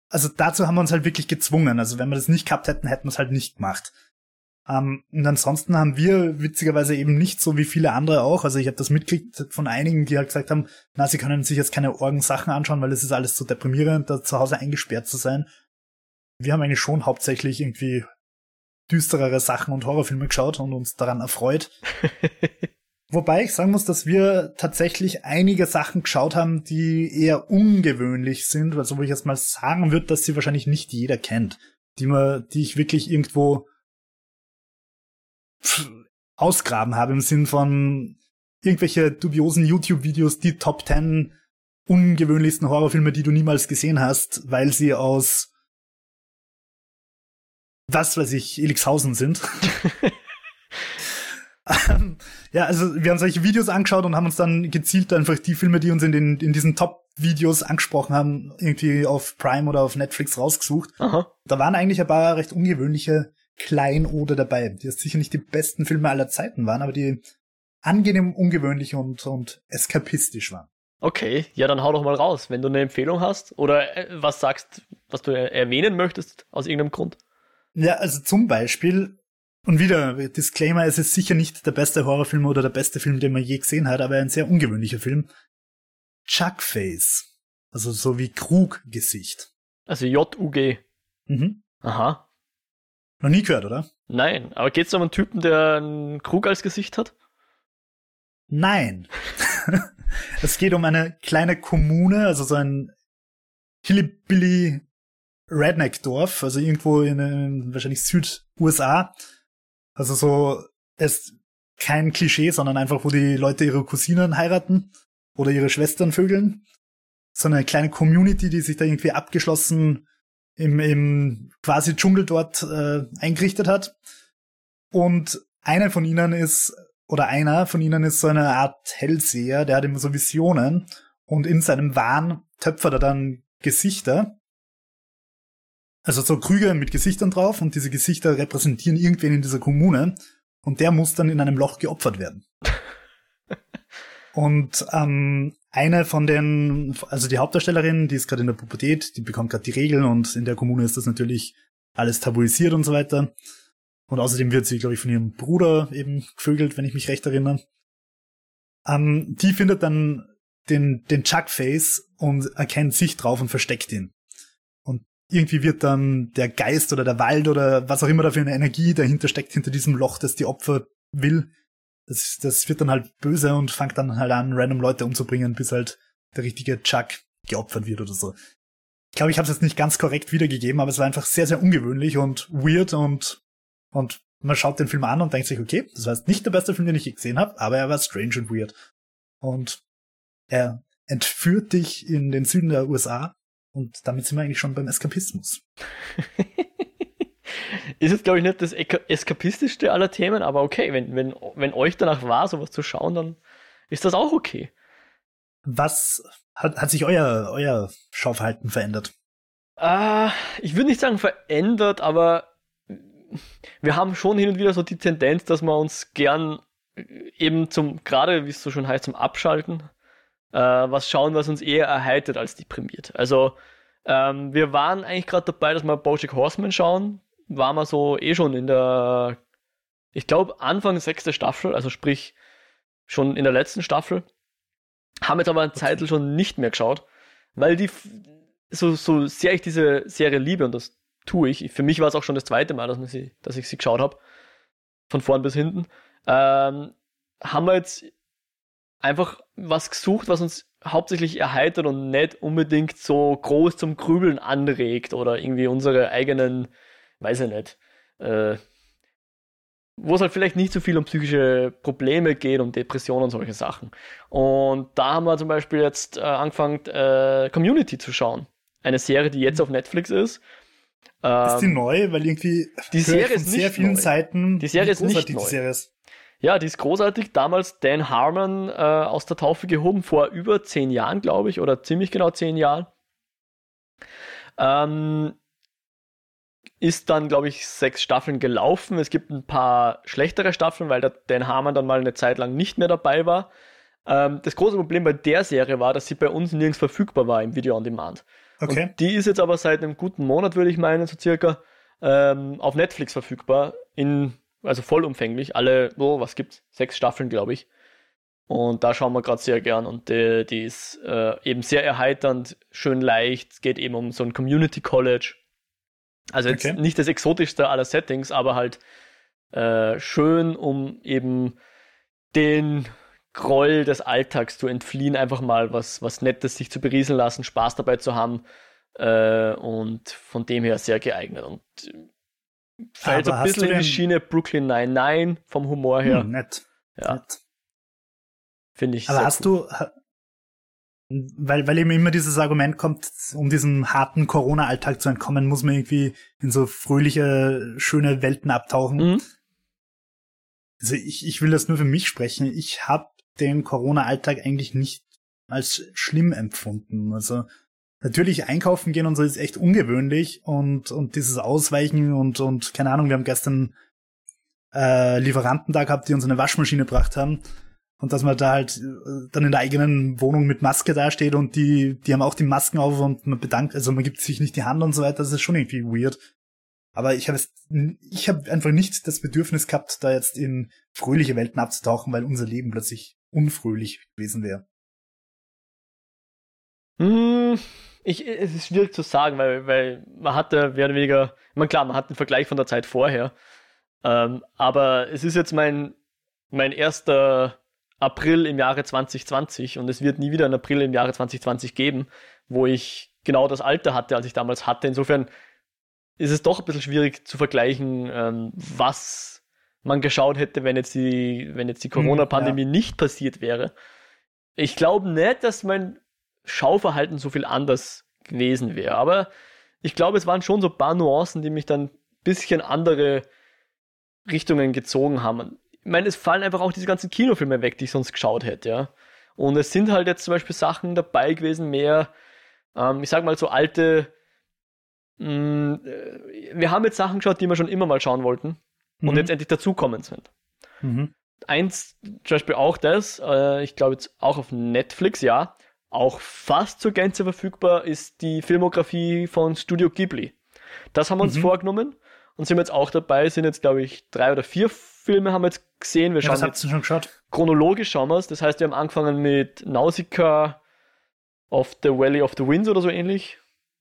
also dazu haben wir uns halt wirklich gezwungen. Also wenn wir das nicht gehabt hätten, hätten wir es halt nicht gemacht. Ähm, und ansonsten haben wir witzigerweise eben nicht so wie viele andere auch. Also ich habe das mitgekriegt von einigen, die halt gesagt haben, na, sie können sich jetzt keine Orgensachen anschauen, weil es ist alles so deprimierend, da zu Hause eingesperrt zu sein. Wir haben eigentlich schon hauptsächlich irgendwie düsterere Sachen und Horrorfilme geschaut und uns daran erfreut. Wobei ich sagen muss, dass wir tatsächlich einige Sachen geschaut haben, die eher ungewöhnlich sind, also wo ich jetzt mal sagen würde, dass sie wahrscheinlich nicht jeder kennt, die man, die ich wirklich irgendwo ausgraben habe im Sinn von irgendwelche dubiosen YouTube-Videos, die Top 10 ungewöhnlichsten Horrorfilme, die du niemals gesehen hast, weil sie aus was weiß ich, Elixhausen sind. Ja, also wir haben solche Videos angeschaut und haben uns dann gezielt einfach die Filme, die uns in den in diesen Top-Videos angesprochen haben, irgendwie auf Prime oder auf Netflix rausgesucht. Aha. Da waren eigentlich ein paar recht ungewöhnliche Kleinode dabei, die jetzt sicher nicht die besten Filme aller Zeiten waren, aber die angenehm ungewöhnlich und, und eskapistisch waren. Okay, ja, dann hau doch mal raus, wenn du eine Empfehlung hast oder äh, was sagst, was du erwähnen möchtest aus irgendeinem Grund. Ja, also zum Beispiel, und wieder, Disclaimer, es ist sicher nicht der beste Horrorfilm oder der beste Film, den man je gesehen hat, aber ein sehr ungewöhnlicher Film. Chuckface. Also so wie Kruggesicht. Also J-U-G. Mhm. Aha. Noch nie gehört, oder? Nein, aber geht's um einen Typen, der einen Krug als Gesicht hat? Nein. es geht um eine kleine Kommune, also so ein Hillbilly Redneck-Dorf, also irgendwo in, in wahrscheinlich Süd-USA. Also so, ist kein Klischee, sondern einfach, wo die Leute ihre Cousinen heiraten oder ihre Schwestern vögeln. So eine kleine Community, die sich da irgendwie abgeschlossen im, im quasi Dschungel dort äh, eingerichtet hat. Und einer von ihnen ist, oder einer von ihnen ist so eine Art Hellseher, der hat immer so Visionen und in seinem Wahn töpfert er dann Gesichter. Also so Krüge mit Gesichtern drauf und diese Gesichter repräsentieren irgendwen in dieser Kommune und der muss dann in einem Loch geopfert werden. und ähm, eine von den, also die Hauptdarstellerin, die ist gerade in der Pubertät, die bekommt gerade die Regeln und in der Kommune ist das natürlich alles tabuisiert und so weiter. Und außerdem wird sie, glaube ich, von ihrem Bruder eben gevögelt, wenn ich mich recht erinnere. Ähm, die findet dann den, den Chuckface und erkennt sich drauf und versteckt ihn. Irgendwie wird dann der Geist oder der Wald oder was auch immer da für eine Energie dahinter steckt, hinter diesem Loch, das die Opfer will, das, das wird dann halt böse und fängt dann halt an, random Leute umzubringen, bis halt der richtige Chuck geopfert wird oder so. Ich glaube, ich habe es jetzt nicht ganz korrekt wiedergegeben, aber es war einfach sehr, sehr ungewöhnlich und weird und, und man schaut den Film an und denkt sich, okay, das war jetzt nicht der beste Film, den ich gesehen habe, aber er war strange und weird. Und er entführt dich in den Süden der USA und damit sind wir eigentlich schon beim Eskapismus. ist jetzt, glaube ich, nicht das eskapistischste aller Themen, aber okay, wenn, wenn, wenn euch danach war, sowas zu schauen, dann ist das auch okay. Was hat, hat sich euer, euer Schauverhalten verändert? Uh, ich würde nicht sagen verändert, aber wir haben schon hin und wieder so die Tendenz, dass wir uns gern eben zum, gerade wie es so schon heißt, zum Abschalten, äh, was schauen, was uns eher erheitert als deprimiert. Also ähm, wir waren eigentlich gerade dabei, dass wir Bojack Horseman schauen, war man so eh schon in der, ich glaube, Anfang sechste Staffel, also sprich schon in der letzten Staffel. Haben jetzt aber eine Zeit schon nicht mehr geschaut, weil die, so, so sehr ich diese Serie liebe, und das tue ich, für mich war es auch schon das zweite Mal, dass, man sie, dass ich sie geschaut habe, von vorn bis hinten, ähm, haben wir jetzt einfach was gesucht, was uns hauptsächlich erheitert und nicht unbedingt so groß zum Grübeln anregt oder irgendwie unsere eigenen, weiß ich nicht, äh, wo es halt vielleicht nicht so viel um psychische Probleme geht, um Depressionen und solche Sachen. Und da haben wir zum Beispiel jetzt äh, angefangen, äh, Community zu schauen. Eine Serie, die jetzt auf Netflix ist. Ähm, ist die ähm, neu? Weil irgendwie die Serie ist sehr vielen neu. Seiten. Die Serie ist nicht neu. Serie ist. Ja, die ist großartig. Damals Dan Harmon äh, aus der Taufe gehoben, vor über zehn Jahren, glaube ich, oder ziemlich genau zehn Jahren. Ähm, ist dann, glaube ich, sechs Staffeln gelaufen. Es gibt ein paar schlechtere Staffeln, weil der Dan Harmon dann mal eine Zeit lang nicht mehr dabei war. Ähm, das große Problem bei der Serie war, dass sie bei uns nirgends verfügbar war im Video on Demand. Okay. Und die ist jetzt aber seit einem guten Monat, würde ich meinen, so circa, ähm, auf Netflix verfügbar. In, also vollumfänglich. Alle, oh, was gibt's? Sechs Staffeln, glaube ich. Und da schauen wir gerade sehr gern. Und die, die ist äh, eben sehr erheiternd, schön leicht. Es geht eben um so ein Community College also jetzt okay. nicht das exotischste aller Settings, aber halt äh, schön, um eben den Groll des Alltags zu entfliehen, einfach mal was, was Nettes sich zu berieseln lassen, Spaß dabei zu haben äh, und von dem her sehr geeignet. Und fällt ein bisschen in die Schiene Brooklyn 99 vom Humor her. Hm, nett. Ja. Nett. Finde ich. Aber hast cool. du, weil, weil eben immer dieses Argument kommt, um diesem harten Corona-Alltag zu entkommen, muss man irgendwie in so fröhliche, schöne Welten abtauchen. Mhm. Also ich, ich will das nur für mich sprechen. Ich habe den Corona-Alltag eigentlich nicht als schlimm empfunden. Also natürlich einkaufen gehen und so ist echt ungewöhnlich und, und dieses Ausweichen und, und keine Ahnung, wir haben gestern äh, Lieferanten da gehabt, die uns eine Waschmaschine gebracht haben. Und dass man da halt äh, dann in der eigenen Wohnung mit Maske dasteht und die, die haben auch die Masken auf und man bedankt, also man gibt sich nicht die Hand und so weiter, das ist schon irgendwie weird. Aber ich habe ich habe einfach nicht das Bedürfnis gehabt, da jetzt in fröhliche Welten abzutauchen, weil unser Leben plötzlich unfröhlich gewesen wäre. Hm, ich, es ist schwierig zu sagen, weil, weil man hatte mehr oder weniger, meine, klar, man hat einen Vergleich von der Zeit vorher. Ähm, aber es ist jetzt mein, mein erster April im Jahre 2020 und es wird nie wieder einen April im Jahre 2020 geben, wo ich genau das Alter hatte, als ich damals hatte. Insofern ist es doch ein bisschen schwierig zu vergleichen, ähm, was man geschaut hätte, wenn jetzt die, wenn jetzt die hm, Corona-Pandemie ja. nicht passiert wäre. Ich glaube nicht, dass mein Schauverhalten so viel anders gewesen wäre, aber ich glaube, es waren schon so ein paar Nuancen, die mich dann ein bisschen andere Richtungen gezogen haben ich meine, es fallen einfach auch diese ganzen Kinofilme weg, die ich sonst geschaut hätte, ja. Und es sind halt jetzt zum Beispiel Sachen dabei gewesen, mehr, ähm, ich sag mal so alte, mh, mm, äh, wir haben jetzt Sachen geschaut, die wir schon immer mal schauen wollten mhm. und jetzt endlich dazukommen sind. Mhm. Eins, zum Beispiel auch das, äh, ich glaube jetzt auch auf Netflix, ja, auch fast zur Gänze verfügbar ist die Filmografie von Studio Ghibli. Das haben wir uns mhm. vorgenommen und sind jetzt auch dabei, sind jetzt glaube ich drei oder vier Filme haben wir jetzt gesehen. Wir schauen ja, jetzt schon geschaut? chronologisch schauen wir es. Das heißt, wir haben angefangen mit Nausicaa of the Valley of the Winds oder so ähnlich.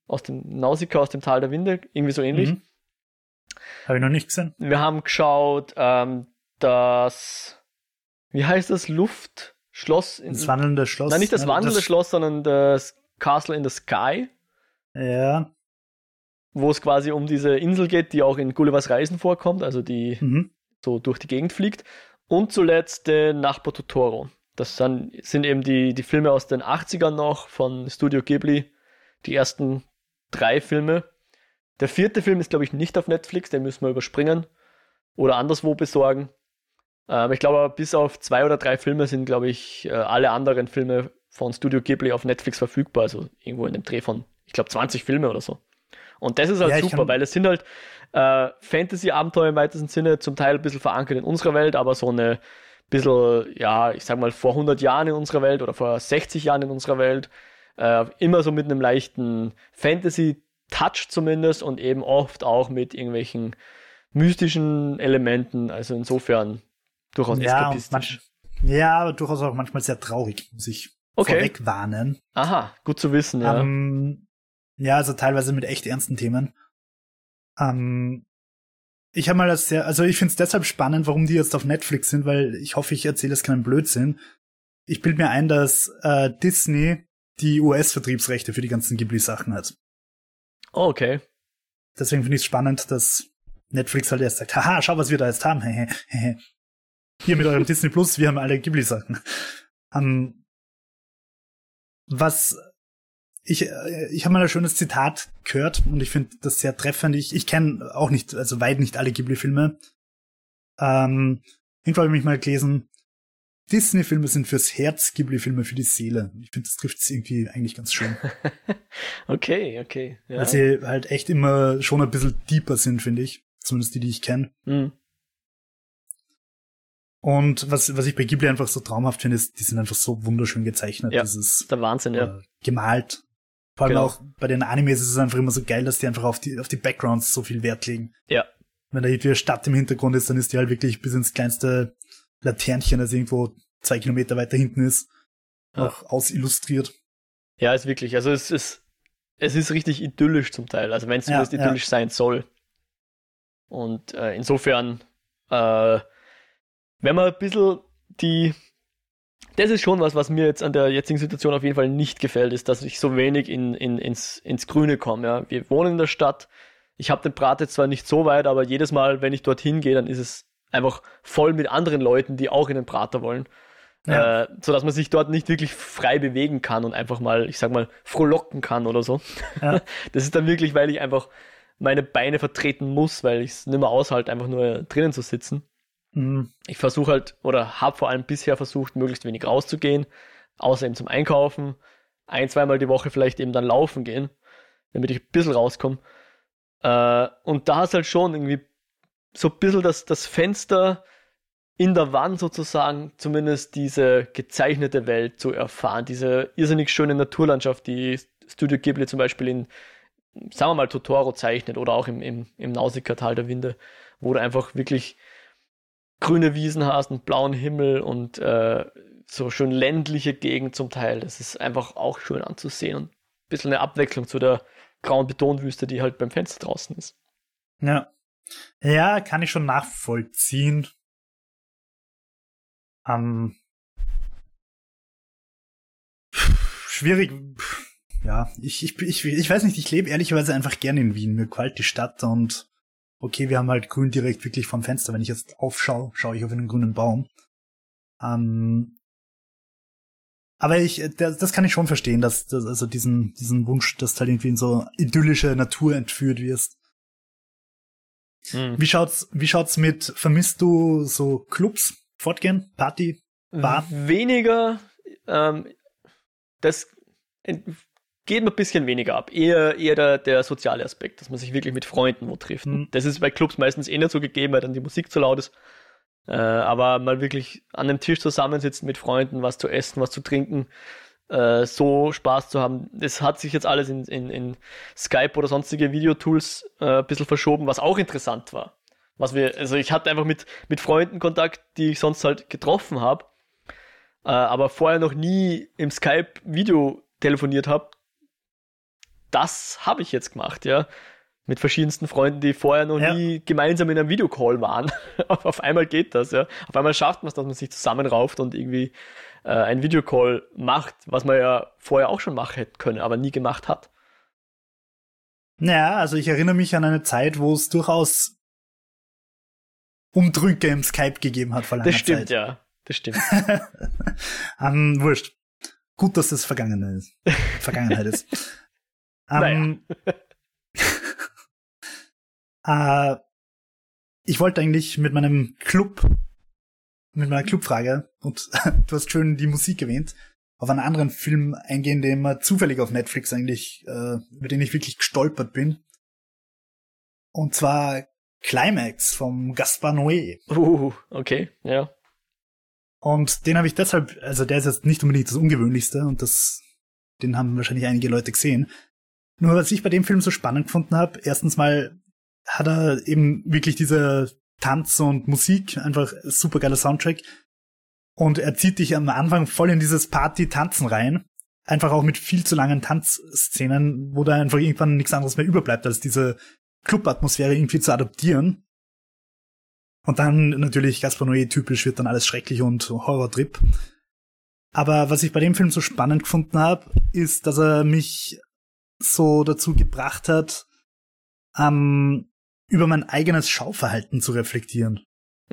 Aus dem Nausicaa aus dem Tal der Winde, irgendwie so ähnlich. Mhm. Habe ich noch nicht gesehen. Wir haben geschaut, ähm, das, wie heißt das, Luftschloss? In, das wandelnde Schloss. Nein, nicht das wandelnde das Schloss, sondern das Castle in the Sky. Ja. Wo es quasi um diese Insel geht, die auch in Gullivers Reisen vorkommt, also die mhm so durch die Gegend fliegt. Und zuletzt den Nachbar Totoro. Das sind, sind eben die, die Filme aus den 80ern noch von Studio Ghibli. Die ersten drei Filme. Der vierte Film ist, glaube ich, nicht auf Netflix, den müssen wir überspringen oder anderswo besorgen. Aber ich glaube, bis auf zwei oder drei Filme sind, glaube ich, äh, alle anderen Filme von Studio Ghibli auf Netflix verfügbar. Also irgendwo in dem Dreh von, ich glaube, 20 Filme oder so. Und das ist halt ja, super, weil es sind halt äh, Fantasy-Abenteuer im weitesten Sinne, zum Teil ein bisschen verankert in unserer Welt, aber so eine bisschen, ja, ich sag mal, vor 100 Jahren in unserer Welt oder vor 60 Jahren in unserer Welt. Äh, immer so mit einem leichten Fantasy-Touch zumindest und eben oft auch mit irgendwelchen mystischen Elementen. Also insofern durchaus ja, eskapistisch. ja, aber durchaus auch manchmal sehr traurig, muss ich okay. vorweg warnen. Aha, gut zu wissen, ja. Ähm, Ja, also teilweise mit echt ernsten Themen. Ähm, ich habe mal das sehr, also ich finde es deshalb spannend, warum die jetzt auf Netflix sind, weil ich hoffe, ich erzähle jetzt keinen Blödsinn. Ich bilde mir ein, dass äh, Disney die US-Vertriebsrechte für die ganzen Ghibli-Sachen hat. Oh, okay. Deswegen finde ich es spannend, dass Netflix halt erst sagt, haha, schau, was wir da jetzt haben. Hier mit eurem Disney Plus, wir haben alle Ghibli-Sachen. Um, ähm, was ich, äh, ich habe mal ein schönes Zitat gehört und ich finde das sehr treffend. Ich, ich kenne auch nicht, also weit nicht alle Ghibli-Filme. Ähm, irgendwann habe ich mich mal gelesen, Disney-Filme sind fürs Herz, Ghibli-Filme für die Seele. Ich finde, das trifft es irgendwie eigentlich ganz schön. okay, okay. Ja. Weil sie halt echt immer schon ein bisschen deeper sind, finde ich. Zumindest die, die ich kenne. Mhm. Und was, was ich bei Ghibli einfach so traumhaft finde, ist, die sind einfach so wunderschön gezeichnet. Ja, Dieses, der Wahnsinn, ja. Äh, gemalt. Vor allem genau. auch bei den Animes ist es einfach immer so geil, dass die einfach auf die, auf die Backgrounds so viel Wert legen. Ja. Wenn da irgendwie eine Stadt im Hintergrund ist, dann ist die halt wirklich bis ins kleinste Laternchen, das irgendwo zwei Kilometer weiter hinten ist, ja. auch ausillustriert. Ja, ist wirklich. Also es ist, es ist richtig idyllisch zum Teil. Also wenn es ja, idyllisch ja. sein soll. Und äh, insofern, äh, wenn man ein bisschen die das ist schon was, was mir jetzt an der jetzigen Situation auf jeden Fall nicht gefällt, ist, dass ich so wenig in, in, ins, ins Grüne komme. Ja. Wir wohnen in der Stadt. Ich habe den Brat jetzt zwar nicht so weit, aber jedes Mal, wenn ich dorthin gehe, dann ist es einfach voll mit anderen Leuten, die auch in den Prater wollen. Ja. Äh, so dass man sich dort nicht wirklich frei bewegen kann und einfach mal, ich sag mal, frohlocken kann oder so. Ja. Das ist dann wirklich, weil ich einfach meine Beine vertreten muss, weil ich es nicht mehr aushalte, einfach nur drinnen zu sitzen. Mhm. Ich versuche halt, oder habe vor allem bisher versucht, möglichst wenig rauszugehen, außer eben zum Einkaufen. Ein, zweimal die Woche vielleicht eben dann laufen gehen, damit ich ein bisschen rauskomme. Äh, und da ist halt schon irgendwie so ein bisschen das, das Fenster in der Wand sozusagen, zumindest diese gezeichnete Welt zu erfahren. Diese irrsinnig schöne Naturlandschaft, die Studio Ghibli zum Beispiel in, sagen wir mal, Totoro zeichnet oder auch im, im, im Nausicaa-Tal der Winde, wo du einfach wirklich grüne Wiesen hast und blauen Himmel und äh, so schön ländliche Gegend zum Teil. Das ist einfach auch schön anzusehen und ein bisschen eine Abwechslung zu der grauen Betonwüste, die halt beim Fenster draußen ist. Ja. Ja, kann ich schon nachvollziehen. Ähm, schwierig. Ja, ich, ich, ich, ich weiß nicht, ich lebe ehrlicherweise einfach gerne in Wien. Mir gefällt die Stadt und okay, wir haben halt grün direkt wirklich vom Fenster. Wenn ich jetzt aufschaue, schaue ich auf einen grünen Baum. Ähm, aber ich, das, das kann ich schon verstehen, dass, dass also diesen, diesen Wunsch, dass du halt irgendwie in so idyllische Natur entführt wirst. Hm. Wie schaut's, wie schaut's mit, vermisst du so Clubs, Fortgehen, Party, Bar? Weniger, ähm, das geht mir ein bisschen weniger ab. Eher, eher der, der soziale Aspekt, dass man sich wirklich mit Freunden wo trifft. Mhm. Das ist bei Clubs meistens eh nicht so gegeben, weil dann die Musik zu laut ist. Äh, aber mal wirklich an einem Tisch zusammensitzen mit Freunden, was zu essen, was zu trinken, äh, so Spaß zu haben. Das hat sich jetzt alles in, in, in Skype oder sonstige Videotools äh, ein bisschen verschoben, was auch interessant war. Was wir, also ich hatte einfach mit, mit Freunden Kontakt, die ich sonst halt getroffen habe, äh, aber vorher noch nie im Skype Video telefoniert habe das habe ich jetzt gemacht, ja. Mit verschiedensten Freunden, die vorher noch ja. nie gemeinsam in einem Videocall waren. Auf einmal geht das, ja. Auf einmal schafft man es, dass man sich zusammenrauft und irgendwie äh, einen Videocall macht, was man ja vorher auch schon machen hätte können, aber nie gemacht hat. Naja, also ich erinnere mich an eine Zeit, wo es durchaus Umdrücke im Skype gegeben hat vor langer Das stimmt, Zeit. ja. Das stimmt. um, wurscht. Gut, dass das Vergangenheit ist. Vergangenheit ist. Ähm, naja. äh, ich wollte eigentlich mit meinem Club, mit meiner Clubfrage, und du hast schön die Musik erwähnt, auf einen anderen Film eingehen, den man zufällig auf Netflix eigentlich, äh, über den ich wirklich gestolpert bin. Und zwar Climax vom Gaspar Noé. Uh, okay, ja. Und den habe ich deshalb, also der ist jetzt nicht unbedingt das Ungewöhnlichste und das, den haben wahrscheinlich einige Leute gesehen. Nur was ich bei dem Film so spannend gefunden habe, erstens mal hat er eben wirklich diese Tanz und Musik, einfach super geiler Soundtrack. Und er zieht dich am Anfang voll in dieses Party-Tanzen rein. einfach auch mit viel zu langen Tanzszenen, wo da einfach irgendwann nichts anderes mehr überbleibt, als diese Club-Atmosphäre irgendwie zu adoptieren. Und dann natürlich Gaspar Noé typisch wird dann alles schrecklich und Horror-Trip. Aber was ich bei dem Film so spannend gefunden habe, ist, dass er mich so dazu gebracht hat, ähm, über mein eigenes Schauverhalten zu reflektieren.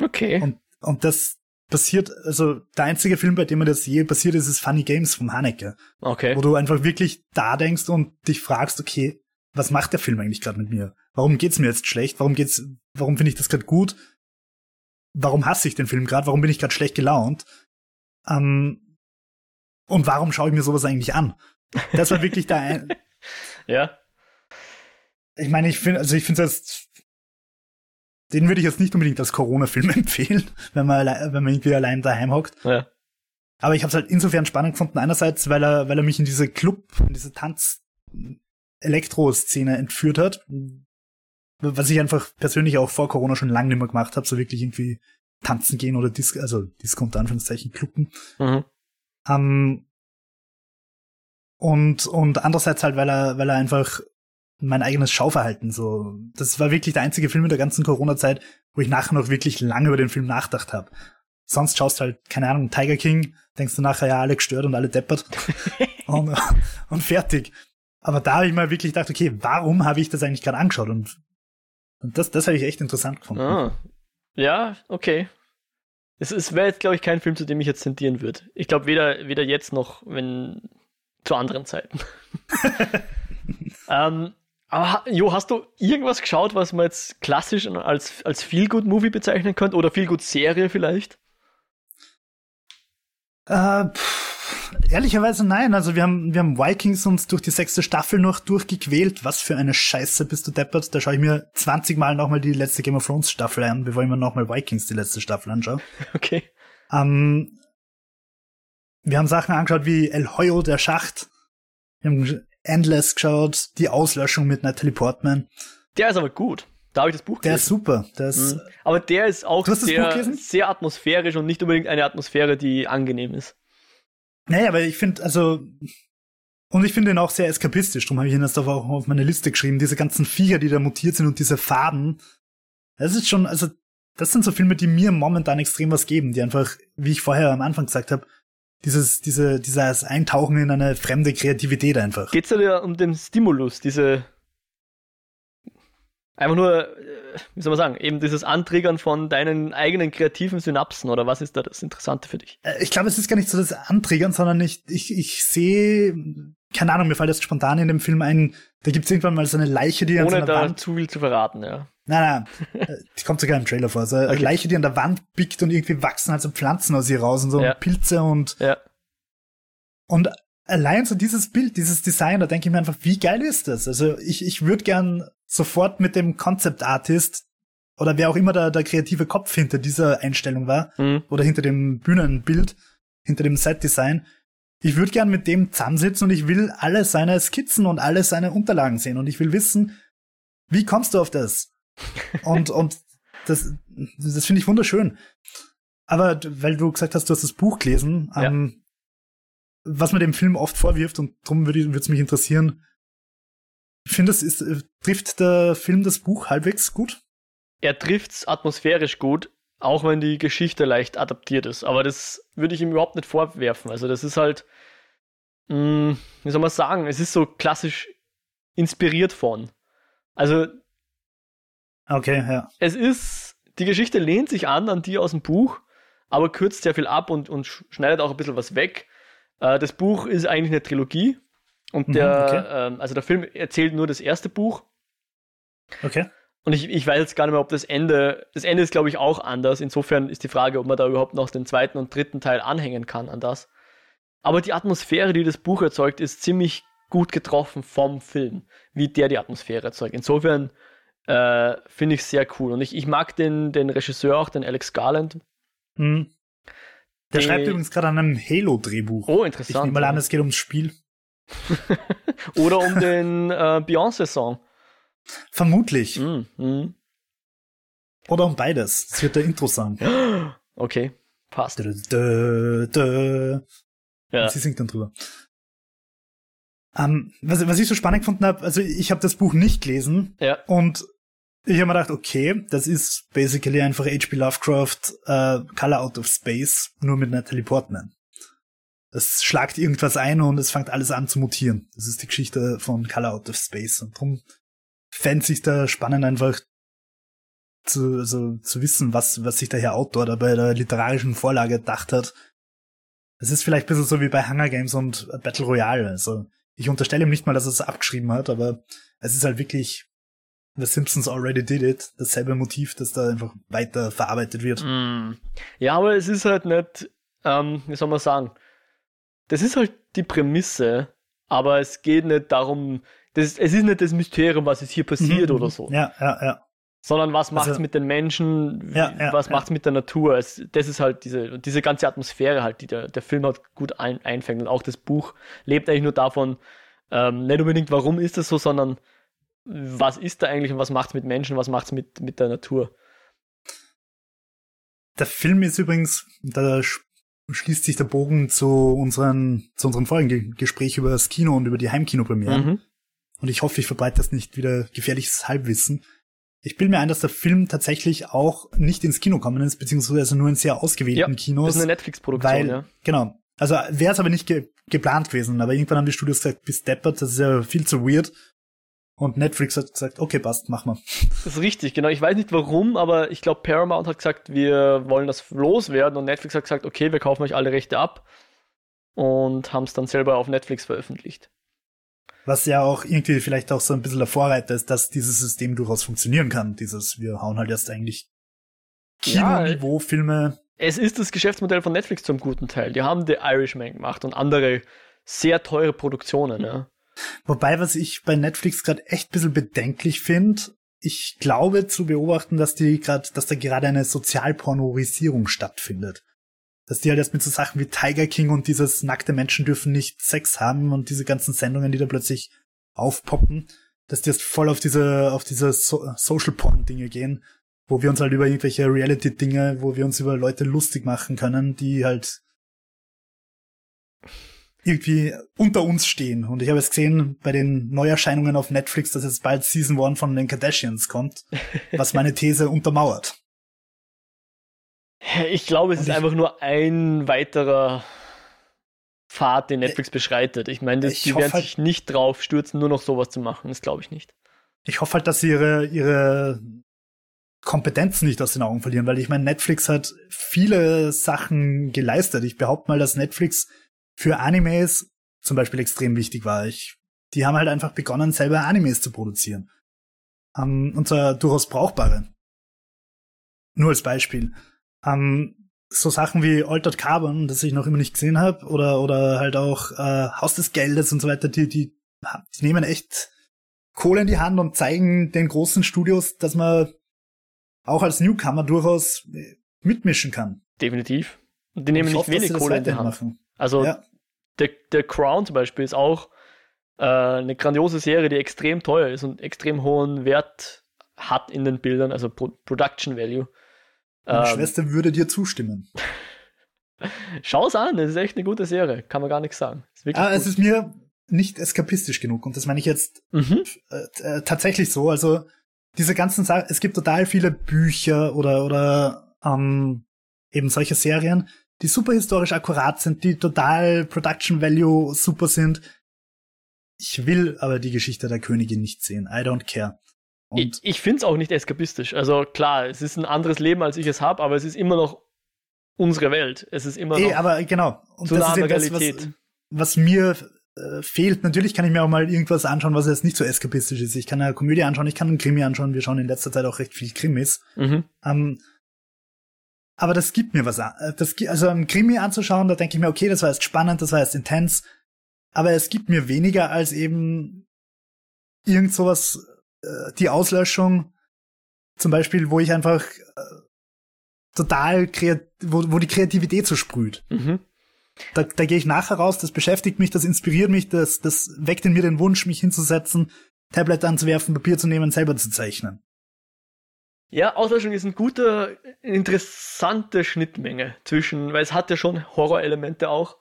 Okay. Und, und das passiert, also der einzige Film, bei dem mir das je passiert ist, ist Funny Games vom Haneke. Okay. Wo du einfach wirklich da denkst und dich fragst, okay, was macht der Film eigentlich gerade mit mir? Warum geht's mir jetzt schlecht? Warum geht's, warum finde ich das gerade gut? Warum hasse ich den Film gerade? Warum bin ich gerade schlecht gelaunt? Ähm, und warum schaue ich mir sowas eigentlich an? Das war wirklich der ein Ja. Ich meine, ich finde, also ich finde das, den würde ich jetzt nicht unbedingt als Corona-Film empfehlen, wenn man, alle- wenn man irgendwie allein daheim hockt. Ja. Aber ich habe es halt insofern spannend gefunden. Einerseits, weil er, weil er mich in diese Club, in diese Tanz-Elektro-Szene entführt hat. Was ich einfach persönlich auch vor Corona schon lange nicht mehr gemacht habe, so wirklich irgendwie tanzen gehen oder Dis also Disco unter Anführungszeichen kluppen. Mhm. Ähm, und, und andererseits halt, weil er, weil er einfach mein eigenes Schauverhalten so, das war wirklich der einzige Film in der ganzen Corona-Zeit, wo ich nachher noch wirklich lange über den Film nachgedacht habe. Sonst schaust du halt, keine Ahnung, Tiger King, denkst du nachher, ja, alle gestört und alle deppert und, und fertig. Aber da habe ich mal wirklich gedacht, okay, warum habe ich das eigentlich gerade angeschaut? Und, und das, das habe ich echt interessant gefunden. Ah. Ja, okay. Es, es wäre jetzt, glaube ich, kein Film, zu dem ich jetzt tendieren würde. Ich glaube, weder, weder jetzt noch wenn zu anderen Zeiten. ähm, aber Jo, hast du irgendwas geschaut, was man jetzt klassisch als, als Feel-Good-Movie bezeichnen könnte? Oder Feel-Good-Serie vielleicht? Äh, pff, ehrlicherweise nein. Also wir haben, wir haben Vikings uns durch die sechste Staffel noch durchgequält. Was für eine Scheiße bist du deppert. Da schaue ich mir 20 Mal nochmal die letzte Game of Thrones Staffel an, bevor ich mir nochmal Vikings die letzte Staffel anschaue. Okay. Ähm, wir haben Sachen angeschaut wie El Hoyo, der Schacht. Wir haben Endless geschaut, die Auslöschung mit Natalie Portman. Der ist aber gut. Da habe ich das Buch Der ist gelesen. super. Der ist, Mhm. Aber der ist auch sehr, gelesen? sehr atmosphärisch und nicht unbedingt eine Atmosphäre, die angenehm ist. Naja, aber ich finde, also, und ich finde ihn auch sehr eskapistisch, darum habe ich ihn jetzt auch auf meine Liste geschrieben, diese ganzen Viecher, die da mutiert sind und diese Farben. Das ist schon, also, das sind so Filme, die mir momentan extrem was geben, die einfach, wie ich vorher am Anfang gesagt habe, dieses, diese, dieses Eintauchen in eine fremde Kreativität einfach. Geht's da wieder um den Stimulus, diese einfach nur, äh, wie soll man sagen, eben dieses Antriggern von deinen eigenen kreativen Synapsen oder was ist da das Interessante für dich? Äh, Ich glaube, es ist gar nicht so das Antriggern, sondern ich, ich, ich sehe, keine Ahnung, mir fällt jetzt spontan in dem Film ein, da gibt's irgendwann mal so eine Leiche, die an so Ohne einer da Wand zu viel zu verraten, ja. Nein, nein, äh, die kommt sogar im Trailer vor. So eine Okay. Leiche, die an der Wand biegt und irgendwie wachsen halt so Pflanzen aus ihr raus und so Ja. und Pilze und, Ja, und allein so dieses Bild, dieses Design, da denke ich mir einfach, wie geil ist das? Also ich, ich würde gern sofort mit dem Concept Artist oder wer auch immer da der kreative Kopf hinter dieser Einstellung war hm. oder hinter dem Bühnenbild, hinter dem Set-Design, ich würde gern mit dem zusammensitzen und ich will alle seine Skizzen und alle seine Unterlagen sehen und ich will wissen, wie kommst du auf das? Und, und das, das finde ich wunderschön. Aber weil du gesagt hast, du hast das Buch gelesen, Ja. ähm, was man dem Film oft vorwirft, und darum würde es mich interessieren, findest ist, äh, trifft der Film das Buch halbwegs gut? er trifft's atmosphärisch gut, auch wenn die Geschichte leicht adaptiert ist. Aber das würde ich ihm überhaupt nicht vorwerfen. Also das ist halt, mh, wie soll man sagen, es ist so klassisch inspiriert von. Also Okay, ja. es ist, die Geschichte lehnt sich an an die aus dem Buch, aber kürzt sehr viel ab und, und sch- schneidet auch ein bisschen was weg. Äh, das Buch ist eigentlich eine Trilogie und Mhm, der, okay. ähm, also der Film erzählt nur das erste Buch Okay. und ich, ich weiß jetzt gar nicht mehr, ob das Ende, das Ende ist glaube ich auch anders. Insofern ist die Frage, ob man da überhaupt noch den zweiten und dritten Teil anhängen kann an das. Aber die Atmosphäre, die das Buch erzeugt, ist ziemlich gut getroffen vom Film, wie der die Atmosphäre erzeugt. Insofern äh, finde ich sehr cool. Und ich, ich mag den, den Regisseur auch, den Alex Garland. Hm. Der Die- schreibt übrigens gerade an einem Halo-Drehbuch. Oh, ich interessant. nehme mal an, es geht ums Spiel. Oder um den äh, Beyoncé-Song. Vermutlich. Mm, mm. Oder um beides. Das wird der Intro-Song. Okay, passt. Dö, dö, dö. Ja. Sie singt dann drüber. Um, was, was ich so spannend gefunden habe, also ich habe das Buch nicht gelesen Ja. und ich habe mir gedacht, okay, das ist basically einfach H.P. Lovecraft äh, Color Out of Space, nur mit Natalie Portman. Es schlagt irgendwas ein und es fängt alles an zu mutieren. Das ist die Geschichte von Color Out of Space. Und darum fände ich da spannend einfach zu, also, zu wissen, was, was sich der Herr Autor da bei der literarischen Vorlage gedacht hat. Es ist vielleicht ein bisschen so wie bei Hunger Games und Battle Royale. Also ich unterstelle ihm nicht mal, dass er es abgeschrieben hat, aber es ist halt wirklich The Simpsons already did it, dasselbe Motiv, das da einfach weiter verarbeitet wird. Mm. Ja, aber es ist halt nicht, ähm, wie soll man sagen, das ist halt die Prämisse, aber es geht nicht darum, das, es ist nicht das Mysterium, was ist hier passiert Mhm, oder so, Ja, ja, ja. sondern was macht es Also- mit den Menschen, Ja, ja, was ja. macht es mit der Natur. Es, das ist halt diese, diese ganze Atmosphäre halt, die der, der Film halt gut ein, einfängt und auch das Buch lebt eigentlich nur davon, ähm, nicht unbedingt, warum ist es so, sondern was ist da eigentlich und was macht es mit Menschen, was macht es mit, mit der Natur. Der Film ist übrigens, da sch- schließt sich der Bogen zu unseren, zu unserem vorigen Ge- Gespräch über das Kino und über die Heimkinopremieren. Mhm. Und ich hoffe, ich verbreite das nicht wieder gefährliches Halbwissen. Ich bilde mir ein, dass der Film tatsächlich auch nicht ins Kino kommen ist, beziehungsweise nur in sehr ausgewählten Das Kinos. ist eine Netflix-Produktion, weil, ja. genau. Also wäre es aber nicht ge geplant gewesen, aber irgendwann haben die Studios gesagt, bis deppert, das ist ja viel zu weird. Und Netflix hat gesagt, okay, passt, mach mal. Das ist richtig, genau. Ich weiß nicht warum, aber ich glaube, Paramount hat gesagt, wir wollen das loswerden und Netflix hat gesagt, okay, wir kaufen euch alle Rechte ab und haben es dann selber auf Netflix veröffentlicht. Was ja auch irgendwie vielleicht auch so ein bisschen der Vorreiter ist, dass dieses System durchaus funktionieren kann. Dieses, wir hauen halt erst eigentlich Ja, Kinoniveau-Filme. Es ist das Geschäftsmodell von Netflix zum guten Teil. Die haben The Irishman gemacht und andere sehr teure Produktionen. Ja. Wobei, was ich bei Netflix gerade echt ein bisschen bedenklich finde, ich glaube zu beobachten, dass die gerade, dass da gerade eine Sozialpornorisierung stattfindet. Dass die halt erst mit so Sachen wie Tiger King und dieses nackte Menschen dürfen nicht Sex haben und diese ganzen Sendungen, die da plötzlich aufpoppen, dass die erst voll auf diese, auf diese so Social Porn Dinge gehen, wo wir uns halt über irgendwelche Reality Dinge, wo wir uns über Leute lustig machen können, die halt irgendwie unter uns stehen. Und ich habe jetzt gesehen bei den Neuerscheinungen auf Netflix, dass jetzt bald Season 1 von den Kardashians kommt, was meine These untermauert. Ich glaube, es Und ist einfach nur ein weiterer Pfad, den Netflix beschreitet. Ich meine, das- die werden halt- sich nicht drauf stürzen, nur noch sowas zu machen. Das glaube ich nicht. Ich hoffe halt, dass sie ihre, ihre Kompetenz nicht aus den Augen verlieren, weil ich meine, Netflix hat viele Sachen geleistet. Ich behaupte mal, dass Netflix für Animes zum Beispiel extrem wichtig war. Ich, die haben halt einfach begonnen, selber Animes zu produzieren. Ähm, und zwar durchaus brauchbare. Nur als Beispiel. Ähm, so Sachen wie Altered Carbon, das ich noch immer nicht gesehen habe, oder, oder halt auch äh, Haus des Geldes und so weiter, die, die, die nehmen echt Kohle in die Hand und zeigen den großen Studios, dass man auch als Newcomer durchaus äh, mitmischen kann. Definitiv. Und die nehmen Ich nicht hoffe, wenig Kohle in die Hand. machen. Also Ja. der, der Crown zum Beispiel ist auch äh, eine grandiose Serie, die extrem teuer ist und extrem hohen Wert hat in den Bildern, also Pro Production Value. Meine Ähm, Schwester würde dir zustimmen. Schau's an, das ist echt eine gute Serie, kann man gar nichts sagen. Ah, es ist mir nicht eskapistisch genug und das meine ich jetzt mhm. äh, äh, tatsächlich so. Also diese ganzen Sachen, es gibt total viele Bücher oder oder ähm, eben solche Serien, die super historisch akkurat sind, die total Production Value super sind. Ich will aber die Geschichte der Königin nicht sehen. I don't care. Und Ich, ich finde es auch nicht eskapistisch. Also klar, es ist ein anderes Leben, als ich es habe, aber es ist immer noch unsere Welt. Es ist immer eh, noch aber genau. Und zu das ist das, was, was mir äh, fehlt. Natürlich kann ich mir auch mal irgendwas anschauen, was jetzt nicht so eskapistisch ist. Ich kann eine Komödie anschauen, ich kann einen Krimi anschauen. Wir schauen in letzter Zeit auch recht viel Krimis. Mhm. Ähm, aber das gibt mir was. an. Äh, Das, also ein Krimi anzuschauen, da denke ich mir, okay, das war jetzt spannend, das war jetzt intens. Aber es gibt mir weniger als eben irgend sowas, äh, die Auslöschung, zum Beispiel, wo ich einfach äh, total kreat wo, wo die Kreativität so sprüht. Mhm. Da, da gehe ich nachher raus, das beschäftigt mich, das inspiriert mich, das, das weckt in mir den Wunsch, mich hinzusetzen, Tablet anzuwerfen, Papier zu nehmen, selber zu zeichnen. Ja, Auslöschung ist ein guter, interessante Schnittmenge zwischen, weil es hat ja schon Horrorelemente auch.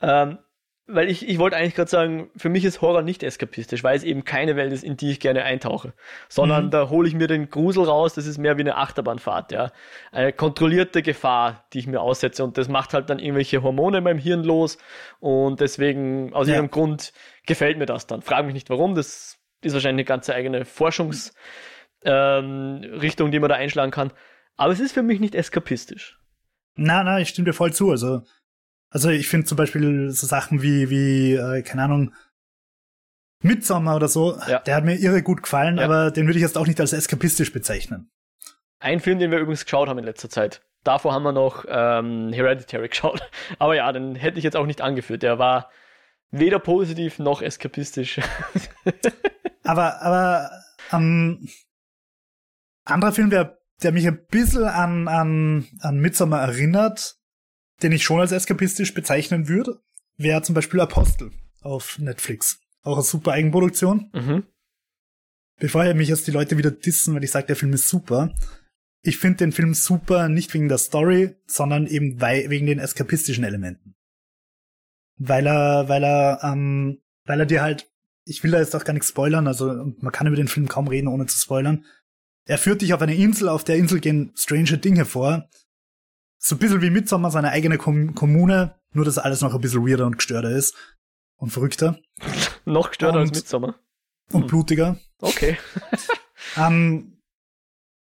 Ähm, weil ich, ich wollte eigentlich gerade sagen, für mich ist Horror nicht eskapistisch, weil es eben keine Welt ist, in die ich gerne eintauche. Sondern mhm. da hole ich mir den Grusel raus, das ist mehr wie eine Achterbahnfahrt, ja. Eine kontrollierte Gefahr, die ich mir aussetze. Und das macht halt dann irgendwelche Hormone in meinem Hirn los. Und deswegen, aus ja. irgendeinem Grund, gefällt mir das dann. Frag mich nicht warum, das ist wahrscheinlich eine ganze eigene Forschungsrichtung, ähm, die man da einschlagen kann. Aber es ist für mich nicht eskapistisch. Na, na, ich stimme dir voll zu. Also also ich finde zum Beispiel so Sachen wie, wie, äh, keine Ahnung, Midsommer oder so, ja. der hat mir irre gut gefallen, ja. aber den würde ich jetzt auch nicht als eskapistisch bezeichnen. Ein Film, den wir übrigens geschaut haben in letzter Zeit. Davor haben wir noch ähm, Hereditary geschaut. Aber ja, den hätte ich jetzt auch nicht angeführt. Der war weder positiv noch eskapistisch. aber, aber ähm, anderer Film, der, der mich ein bisschen an, an, an Midsommar erinnert, den ich schon als eskapistisch bezeichnen würde, wäre zum Beispiel Apostel auf Netflix. Auch eine super Eigenproduktion. Mhm. Bevor mich jetzt die Leute wieder dissen, weil ich sage, der Film ist super. Ich finde den Film super, nicht wegen der Story, sondern eben wegen den eskapistischen Elementen. Weil er, weil er, ähm, weil er dir halt, ich will da jetzt auch gar nichts spoilern, also man kann über den Film kaum reden, ohne zu spoilern. Er führt dich auf eine Insel, auf der Insel gehen strange Dinge vor, so ein bisschen wie Midsommar, seine eigene Kom Kommune, nur dass alles noch ein bisschen weirder und gestörter ist. Und verrückter. noch gestörter und, als Midsommar. Und hm. blutiger. Okay. ähm,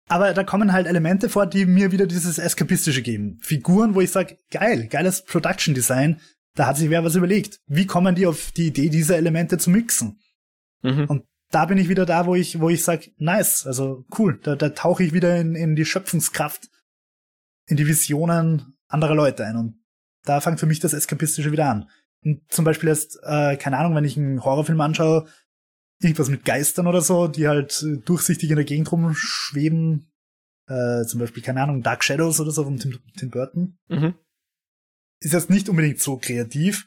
aber da kommen halt Elemente vor, die mir wieder dieses Eskapistische geben. Figuren, wo ich sage, geil, geiles Production Design, da hat sich wer was überlegt. Wie kommen die auf die Idee, diese Elemente zu mixen? Mhm. Und da bin ich wieder da, wo ich, wo ich sage, nice, also cool, da, da tauche ich wieder in, in die Schöpfungskraft in die Visionen anderer Leute ein. Und da fängt für mich das Eskapistische wieder an. Und zum Beispiel jetzt, äh, keine Ahnung, wenn ich einen Horrorfilm anschaue, irgendwas mit Geistern oder so, die halt äh, durchsichtig in der Gegend rumschweben, äh, zum Beispiel, keine Ahnung, Dark Shadows oder so von Tim, Tim Burton, mhm. ist jetzt nicht unbedingt so kreativ.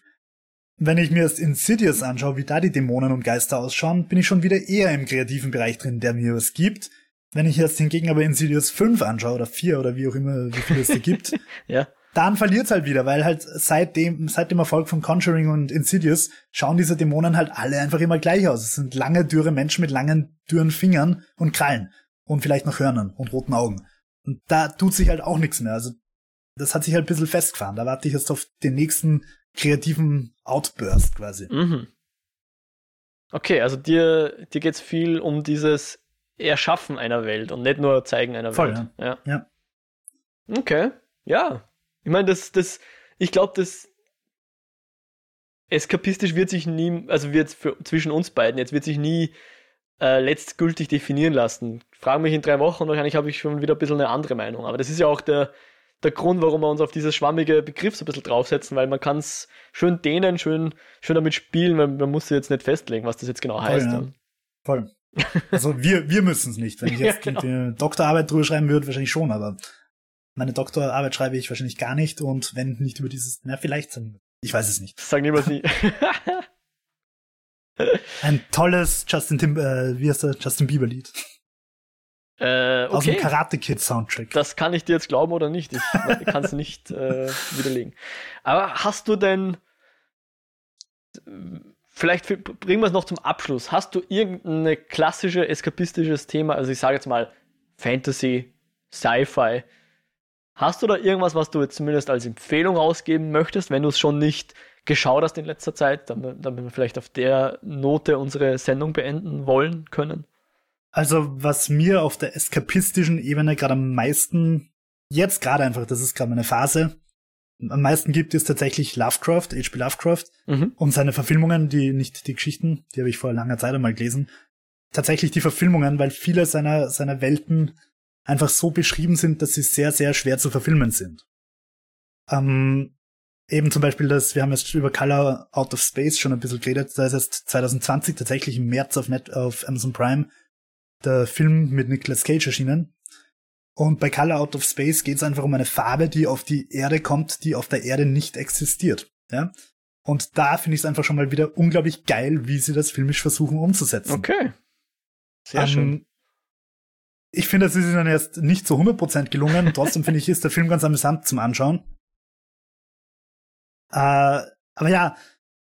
Wenn ich mir das Insidious anschaue, wie da die Dämonen und Geister ausschauen, bin ich schon wieder eher im kreativen Bereich drin, der mir was gibt. Wenn ich jetzt hingegen aber Insidious 5 anschaue oder 4 oder wie auch immer, wie viel es da gibt, ja. dann verliert's halt wieder, weil halt seit dem, seit dem Erfolg von Conjuring und Insidious schauen diese Dämonen halt alle einfach immer gleich aus. Es sind lange, dürre Menschen mit langen, dürren Fingern und Krallen und vielleicht noch Hörnern und roten Augen. Und da tut sich halt auch nichts mehr. Also das hat sich halt ein bisschen festgefahren. Da warte ich jetzt auf den nächsten kreativen Outburst quasi. Mhm. Okay, also dir, dir geht's viel um dieses Erschaffen einer Welt und nicht nur zeigen einer Voll, Welt. Ja. ja. Okay. Ja. Ich meine, das, das, ich glaube, das eskapistisch wird sich nie, also wird für, zwischen uns beiden, jetzt wird sich nie äh, letztgültig definieren lassen. Frage mich in drei Wochen wahrscheinlich habe ich schon wieder ein bisschen eine andere Meinung. Aber das ist ja auch der, der Grund, warum wir uns auf dieses schwammige Begriff so ein bisschen draufsetzen, weil man kann es schön dehnen, schön, schön damit spielen, weil man muss jetzt nicht festlegen, was das jetzt genau heißt. Voll. Ja. Voll. Also wir, wir müssen es nicht. Wenn ich jetzt ja, genau. eine Doktorarbeit drüber schreiben würde, wahrscheinlich schon, aber meine Doktorarbeit schreibe ich wahrscheinlich gar nicht und wenn nicht über dieses, na, vielleicht sagen Ich weiß es nicht. Sag niemals nie. Ein tolles Justin Tim, äh, wie heißt der? Justin Bieber Lied. Äh, okay. Aus dem Karate Kid Soundtrack. Das kann ich dir jetzt glauben oder nicht. Ich kann es nicht äh, widerlegen. Aber hast du denn vielleicht bringen wir es noch zum Abschluss. Hast du irgendein klassisches eskapistisches Thema, also ich sage jetzt mal Fantasy, Sci-Fi, hast du da irgendwas, was du jetzt zumindest als Empfehlung rausgeben möchtest, wenn du es schon nicht geschaut hast in letzter Zeit, damit, damit wir vielleicht auf der Note unsere Sendung beenden wollen können? Also, was mir auf der eskapistischen Ebene gerade am meisten, jetzt gerade einfach, das ist gerade meine Phase, am meisten gibt, ist tatsächlich Lovecraft, H.P. Lovecraft mhm. und seine Verfilmungen, die nicht die Geschichten, die habe ich vor langer Zeit einmal gelesen. Tatsächlich die Verfilmungen, weil viele seiner, seiner Welten einfach so beschrieben sind, dass sie sehr, sehr schwer zu verfilmen sind. Ähm, eben zum Beispiel das, wir haben jetzt über Color Out of Space schon ein bisschen geredet, da ist erst 2020 tatsächlich im März auf, Net, auf Amazon Prime der Film mit Nicolas Cage erschienen. Und bei Color Out of Space geht es einfach um eine Farbe, die auf die Erde kommt, die auf der Erde nicht existiert. Ja? Und da finde ich es einfach schon mal wieder unglaublich geil, wie sie das filmisch versuchen umzusetzen. Okay. Sehr um, ähm, schön. Ich finde, es ist ihnen erst nicht zu 100% gelungen. Trotzdem finde ich, ist der Film ganz amüsant zum Anschauen. Äh, aber ja,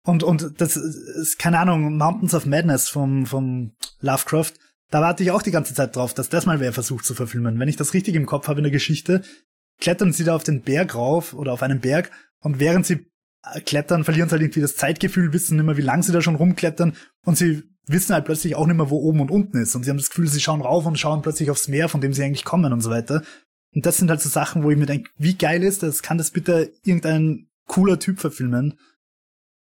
Und, und das ist, keine Ahnung, Mountains of Madness vom, vom Lovecraft, da warte ich auch die ganze Zeit drauf, dass das mal wer versucht zu verfilmen. Wenn ich das richtig im Kopf habe in der Geschichte, klettern sie da auf den Berg rauf oder auf einen Berg und während sie äh, klettern, verlieren sie halt irgendwie das Zeitgefühl, wissen nicht mehr, wie lang sie da schon rumklettern und sie wissen halt plötzlich auch nicht mehr, wo oben und unten ist. Und sie haben das Gefühl, sie schauen rauf und schauen plötzlich aufs Meer, von dem sie eigentlich kommen und so weiter. Und das sind halt so Sachen, wo ich mir denke, wie geil ist das? Kann das bitte irgendein cooler Typ verfilmen?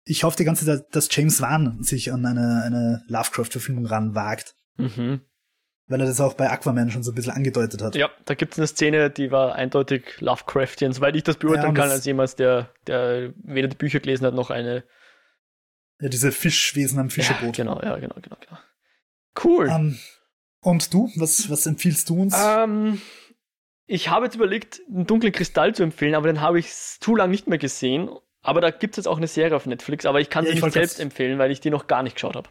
Ich hoffe die ganze Zeit, dass James Wan sich an eine, eine Lovecraft-Verfilmung ranwagt. Mhm. Weil er das auch bei Aquaman schon so ein bisschen angedeutet hat. Ja, da gibt es eine Szene, die war eindeutig Lovecraftian, soweit ich das beurteilen ja, kann, als jemand, der, der weder die Bücher gelesen hat, noch eine. Ja, diese Fischwesen am Fischeboot. Ja, genau, ja, genau, genau, genau. Cool. Um, ähm, und du, was, was empfiehlst du uns? Um, ähm, ich habe jetzt überlegt, einen dunklen Kristall zu empfehlen, aber den habe ich zu lange nicht mehr gesehen. Aber da gibt es jetzt auch eine Serie auf Netflix, aber ich kann ja, sie nicht selbst empfehlen, weil ich die noch gar nicht geschaut habe.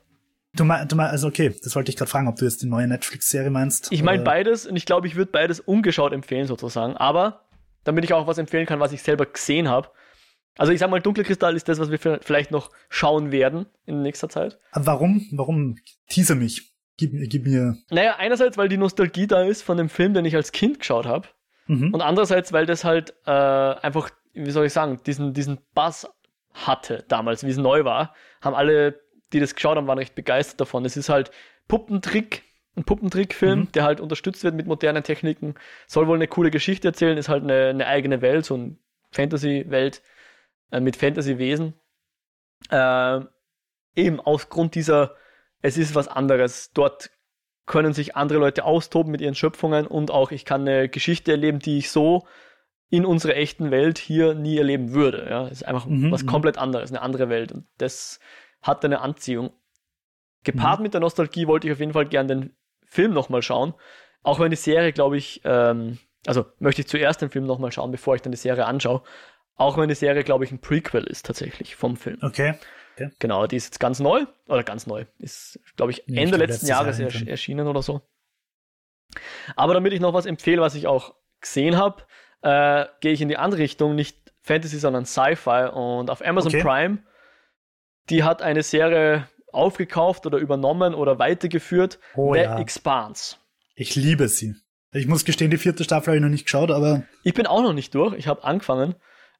Du meinst, du mein, also okay, das wollte ich gerade fragen, ob du jetzt die neue Netflix-Serie meinst. Ich meine beides und ich glaube, ich würde beides ungeschaut empfehlen sozusagen, aber damit ich auch was empfehlen kann, was ich selber gesehen habe. Also ich sag mal, Dunkle Kristall ist das, was wir vielleicht noch schauen werden in nächster Zeit. Warum? Warum? Teaser mich. Gib, gib mir. Naja, einerseits, weil die Nostalgie da ist von dem Film, den ich als Kind geschaut habe. Mhm. Und andererseits, weil das halt äh, einfach, wie soll ich sagen, diesen, diesen Bass hatte damals, wie es neu war, haben alle die das geschaut haben, waren recht begeistert davon. Es ist halt Puppentrick, ein Puppentrickfilm, mhm. der halt unterstützt wird mit modernen Techniken. Soll wohl eine coole Geschichte erzählen, ist halt eine, eine eigene Welt, so eine Fantasy-Welt äh, mit Fantasy-Wesen. Äh, eben aus Grund dieser, es ist was anderes. Dort können sich andere Leute austoben mit ihren Schöpfungen und auch ich kann eine Geschichte erleben, die ich so in unserer echten Welt hier nie erleben würde. Ja, es ist einfach mhm, was mhm. komplett anderes, eine andere Welt. Und das hat eine Anziehung. Gepaart mhm. mit der Nostalgie wollte ich auf jeden Fall gern den Film nochmal schauen. Auch wenn die Serie, glaube ich, ähm, also möchte ich zuerst den Film nochmal schauen, bevor ich dann die Serie anschaue. Auch wenn die Serie, glaube ich, ein Prequel ist tatsächlich vom Film. Okay. okay. Genau, die ist jetzt ganz neu, oder ganz neu, ist, glaube ich, Ende ja, letzten Jahres ersch erschienen oder so. Aber damit ich noch was empfehle, was ich auch gesehen habe, äh, gehe ich in die andere Richtung, nicht Fantasy, sondern Sci-Fi. Und auf Amazon okay. Prime die hat eine Serie aufgekauft oder übernommen oder weitergeführt. Oh, The ja. Expanse. Ich liebe sie. Ich muss gestehen, die vierte Staffel habe ich noch nicht geschaut, aber. Ich bin auch noch nicht durch. Ich habe angefangen.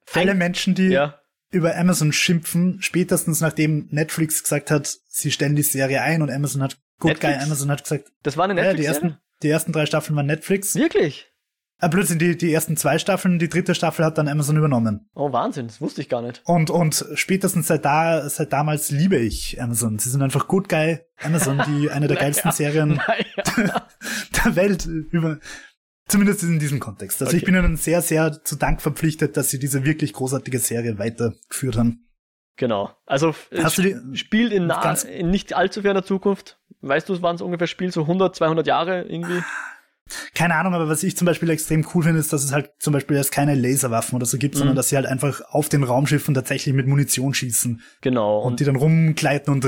Fängt, Alle Menschen, die ja. über Amazon schimpfen, spätestens nachdem Netflix gesagt hat, sie stellen die Serie ein und Amazon hat, gut Netflix? geil, Amazon hat gesagt. Das war eine Netflix. Ja, die ersten, die ersten drei Staffeln waren Netflix. Wirklich? Ah, plötzlich die, die ersten zwei Staffeln, die dritte Staffel hat dann Amazon übernommen. Oh, Wahnsinn, das wusste ich gar nicht. Und, und spätestens seit da, seit damals liebe ich Amazon. Sie sind einfach gut geil. Amazon, die eine der geilsten Serien der, der Welt über, zumindest in diesem Kontext. Also okay. ich bin ihnen sehr, sehr zu Dank verpflichtet, dass sie diese wirklich großartige Serie weitergeführt haben. Genau. Also, Hast du die, spielt in, nah, in nicht allzu ferner Zukunft. Weißt du, wann es ungefähr spielt? So 100, 200 Jahre irgendwie? Keine Ahnung, aber was ich zum Beispiel extrem cool finde, ist, dass es halt zum Beispiel erst keine Laserwaffen oder so gibt, mhm. sondern dass sie halt einfach auf den Raumschiffen tatsächlich mit Munition schießen. Genau. Und, und die dann rumgleiten und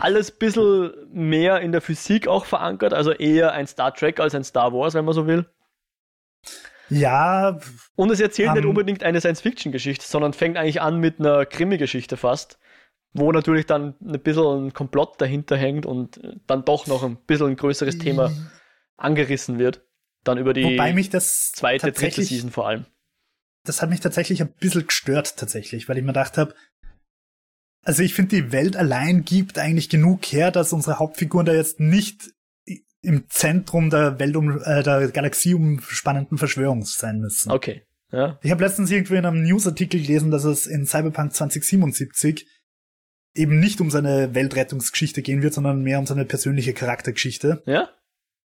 alles bisschen mehr in der Physik auch verankert, also eher ein Star Trek als ein Star Wars, wenn man so will. Ja. Und es erzählt um, nicht unbedingt eine Science-Fiction-Geschichte, sondern fängt eigentlich an mit einer Krimi-Geschichte fast wo natürlich dann ein bisschen ein Komplott dahinter hängt und dann doch noch ein bisschen ein größeres Thema angerissen wird. Dann über die Wobei mich das zweite, dritte Season vor allem. Das hat mich tatsächlich ein bisschen gestört, tatsächlich, weil ich mir gedacht habe, also ich finde, die Welt allein gibt eigentlich genug her, dass unsere Hauptfiguren da jetzt nicht im Zentrum der Welt um äh, der Galaxie umspannenden Verschwörung sein müssen. Okay. Ja. Ich habe letztens irgendwie in einem Newsartikel gelesen, dass es in Cyberpunk 2077 eben nicht um seine Weltrettungsgeschichte gehen wird, sondern mehr um seine persönliche Charaktergeschichte. Ja.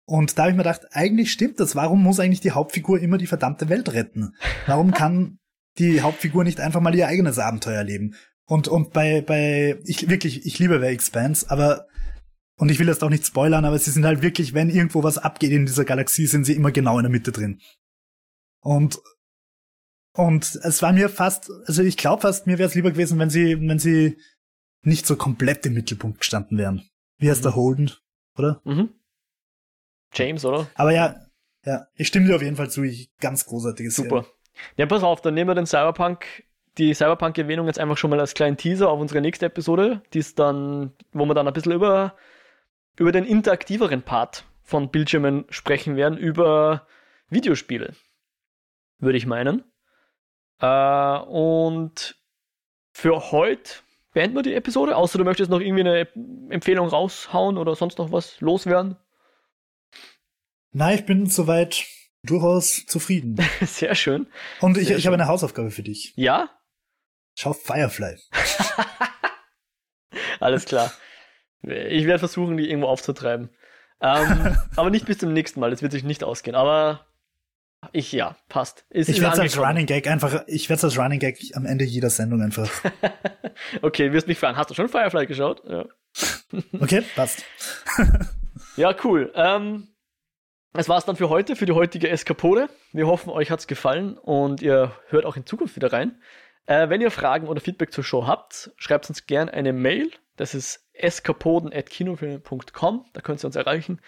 Und da habe ich mir gedacht, eigentlich stimmt das. Warum muss eigentlich die Hauptfigur immer die verdammte Welt retten? Warum kann die Hauptfigur nicht einfach mal ihr eigenes Abenteuer leben? Und, und bei, bei, ich wirklich, ich liebe The Expanse, aber, und ich will das auch nicht spoilern, aber sie sind halt wirklich, wenn irgendwo was abgeht in dieser Galaxie, sind sie immer genau in der Mitte drin. Und, und es war mir fast, also ich glaube fast, mir wäre es lieber gewesen, wenn sie, wenn sie nicht so komplett im Mittelpunkt gestanden wären. Wie heißt mhm. der Holden, oder? Mhm. James, oder? Aber ja, ja, ich stimme dir auf jeden Fall zu. Ich, ganz großartiges Super. Serie. Ja, pass auf, dann nehmen wir den Cyberpunk die Cyberpunk-Erwähnung jetzt einfach schon mal als kleinen Teaser auf unsere nächste Episode, die ist dann, wo wir dann ein bisschen über, über den interaktiveren Part von Bildschirmen sprechen werden, über Videospiele, würde ich meinen. Äh, und für heute beenden wir die Episode, außer du möchtest noch irgendwie eine Empfehlung raushauen oder sonst noch was loswerden. Nein, ich bin soweit durchaus zufrieden. Sehr schön. Und ich, Sehr ich habe eine Hausaufgabe für dich. Ja? Schau Firefly. Alles klar. Ich werde versuchen, die irgendwo aufzutreiben. Ähm, aber nicht bis zum nächsten Mal. Das wird sich nicht ausgehen. Aber ich, ja, passt. Ist, ich werde es als Running Gag einfach, ich werde es als Running Gag am Ende jeder Sendung einfach. okay, wirst mich fragen. Hast du schon Firefly geschaut? Ja. okay, passt. ja, cool. Ähm, das war's dann für heute, für die heutige Eskapode. Wir hoffen, euch hat's gefallen und ihr hört auch in Zukunft wieder rein. Äh, wenn ihr Fragen oder Feedback zur Show habt, schreibt uns gerne eine Mail. Das ist eskapoden.kinofilme.com. Da könnt ihr uns erreichen.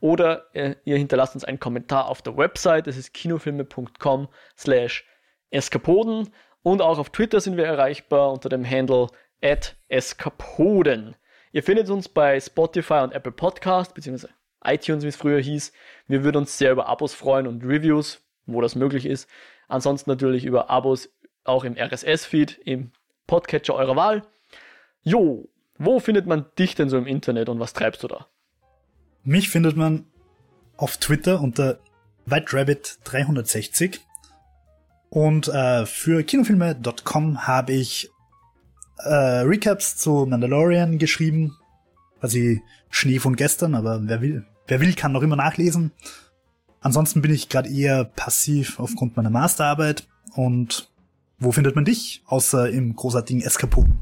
Oder äh, ihr hinterlasst uns einen Kommentar auf der Website. Das ist kinofilme.com slash eskapoden. Und auch auf Twitter sind wir erreichbar unter dem Handle at eskapoden. Ihr findet uns bei Spotify und Apple Podcast, beziehungsweise iTunes, wie es früher hieß. Wir würden uns sehr über Abos freuen und Reviews, wo das möglich ist. Ansonsten natürlich über Abos auch im RSS-Feed, im Podcatcher eurer Wahl. Jo, wo findet man dich denn so im Internet und was treibst du da? Mich findet man auf Twitter unter WhiteRabbit360 und äh, für kinofilme.com habe ich äh, Recaps zu Mandalorian geschrieben, quasi Schnee von gestern, aber wer will, wer will, kann noch immer nachlesen. Ansonsten bin ich gerade eher passiv aufgrund meiner Masterarbeit und wo findet man dich, außer im großartigen Eskapoden?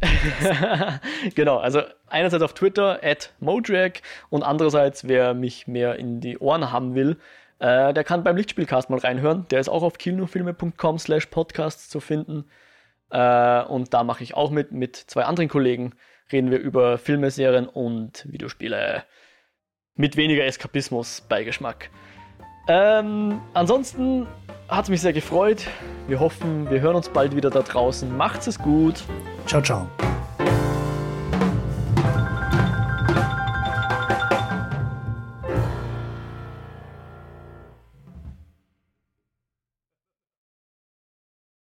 genau, also einerseits auf Twitter, at Modrag, und andererseits, wer mich mehr in die Ohren haben will, äh, der kann beim Lichtspielcast mal reinhören. Der ist auch auf kinofilme.com slash podcasts zu finden. Äh, und da mache ich auch mit, mit zwei anderen Kollegen reden wir über Filme, Serien und Videospiele. Mit weniger Eskapismus bei Geschmack. Ähm, ansonsten hat es mich sehr gefreut. Wir hoffen, wir hören uns bald wieder da draußen. Macht's es gut. Ciao, ciao.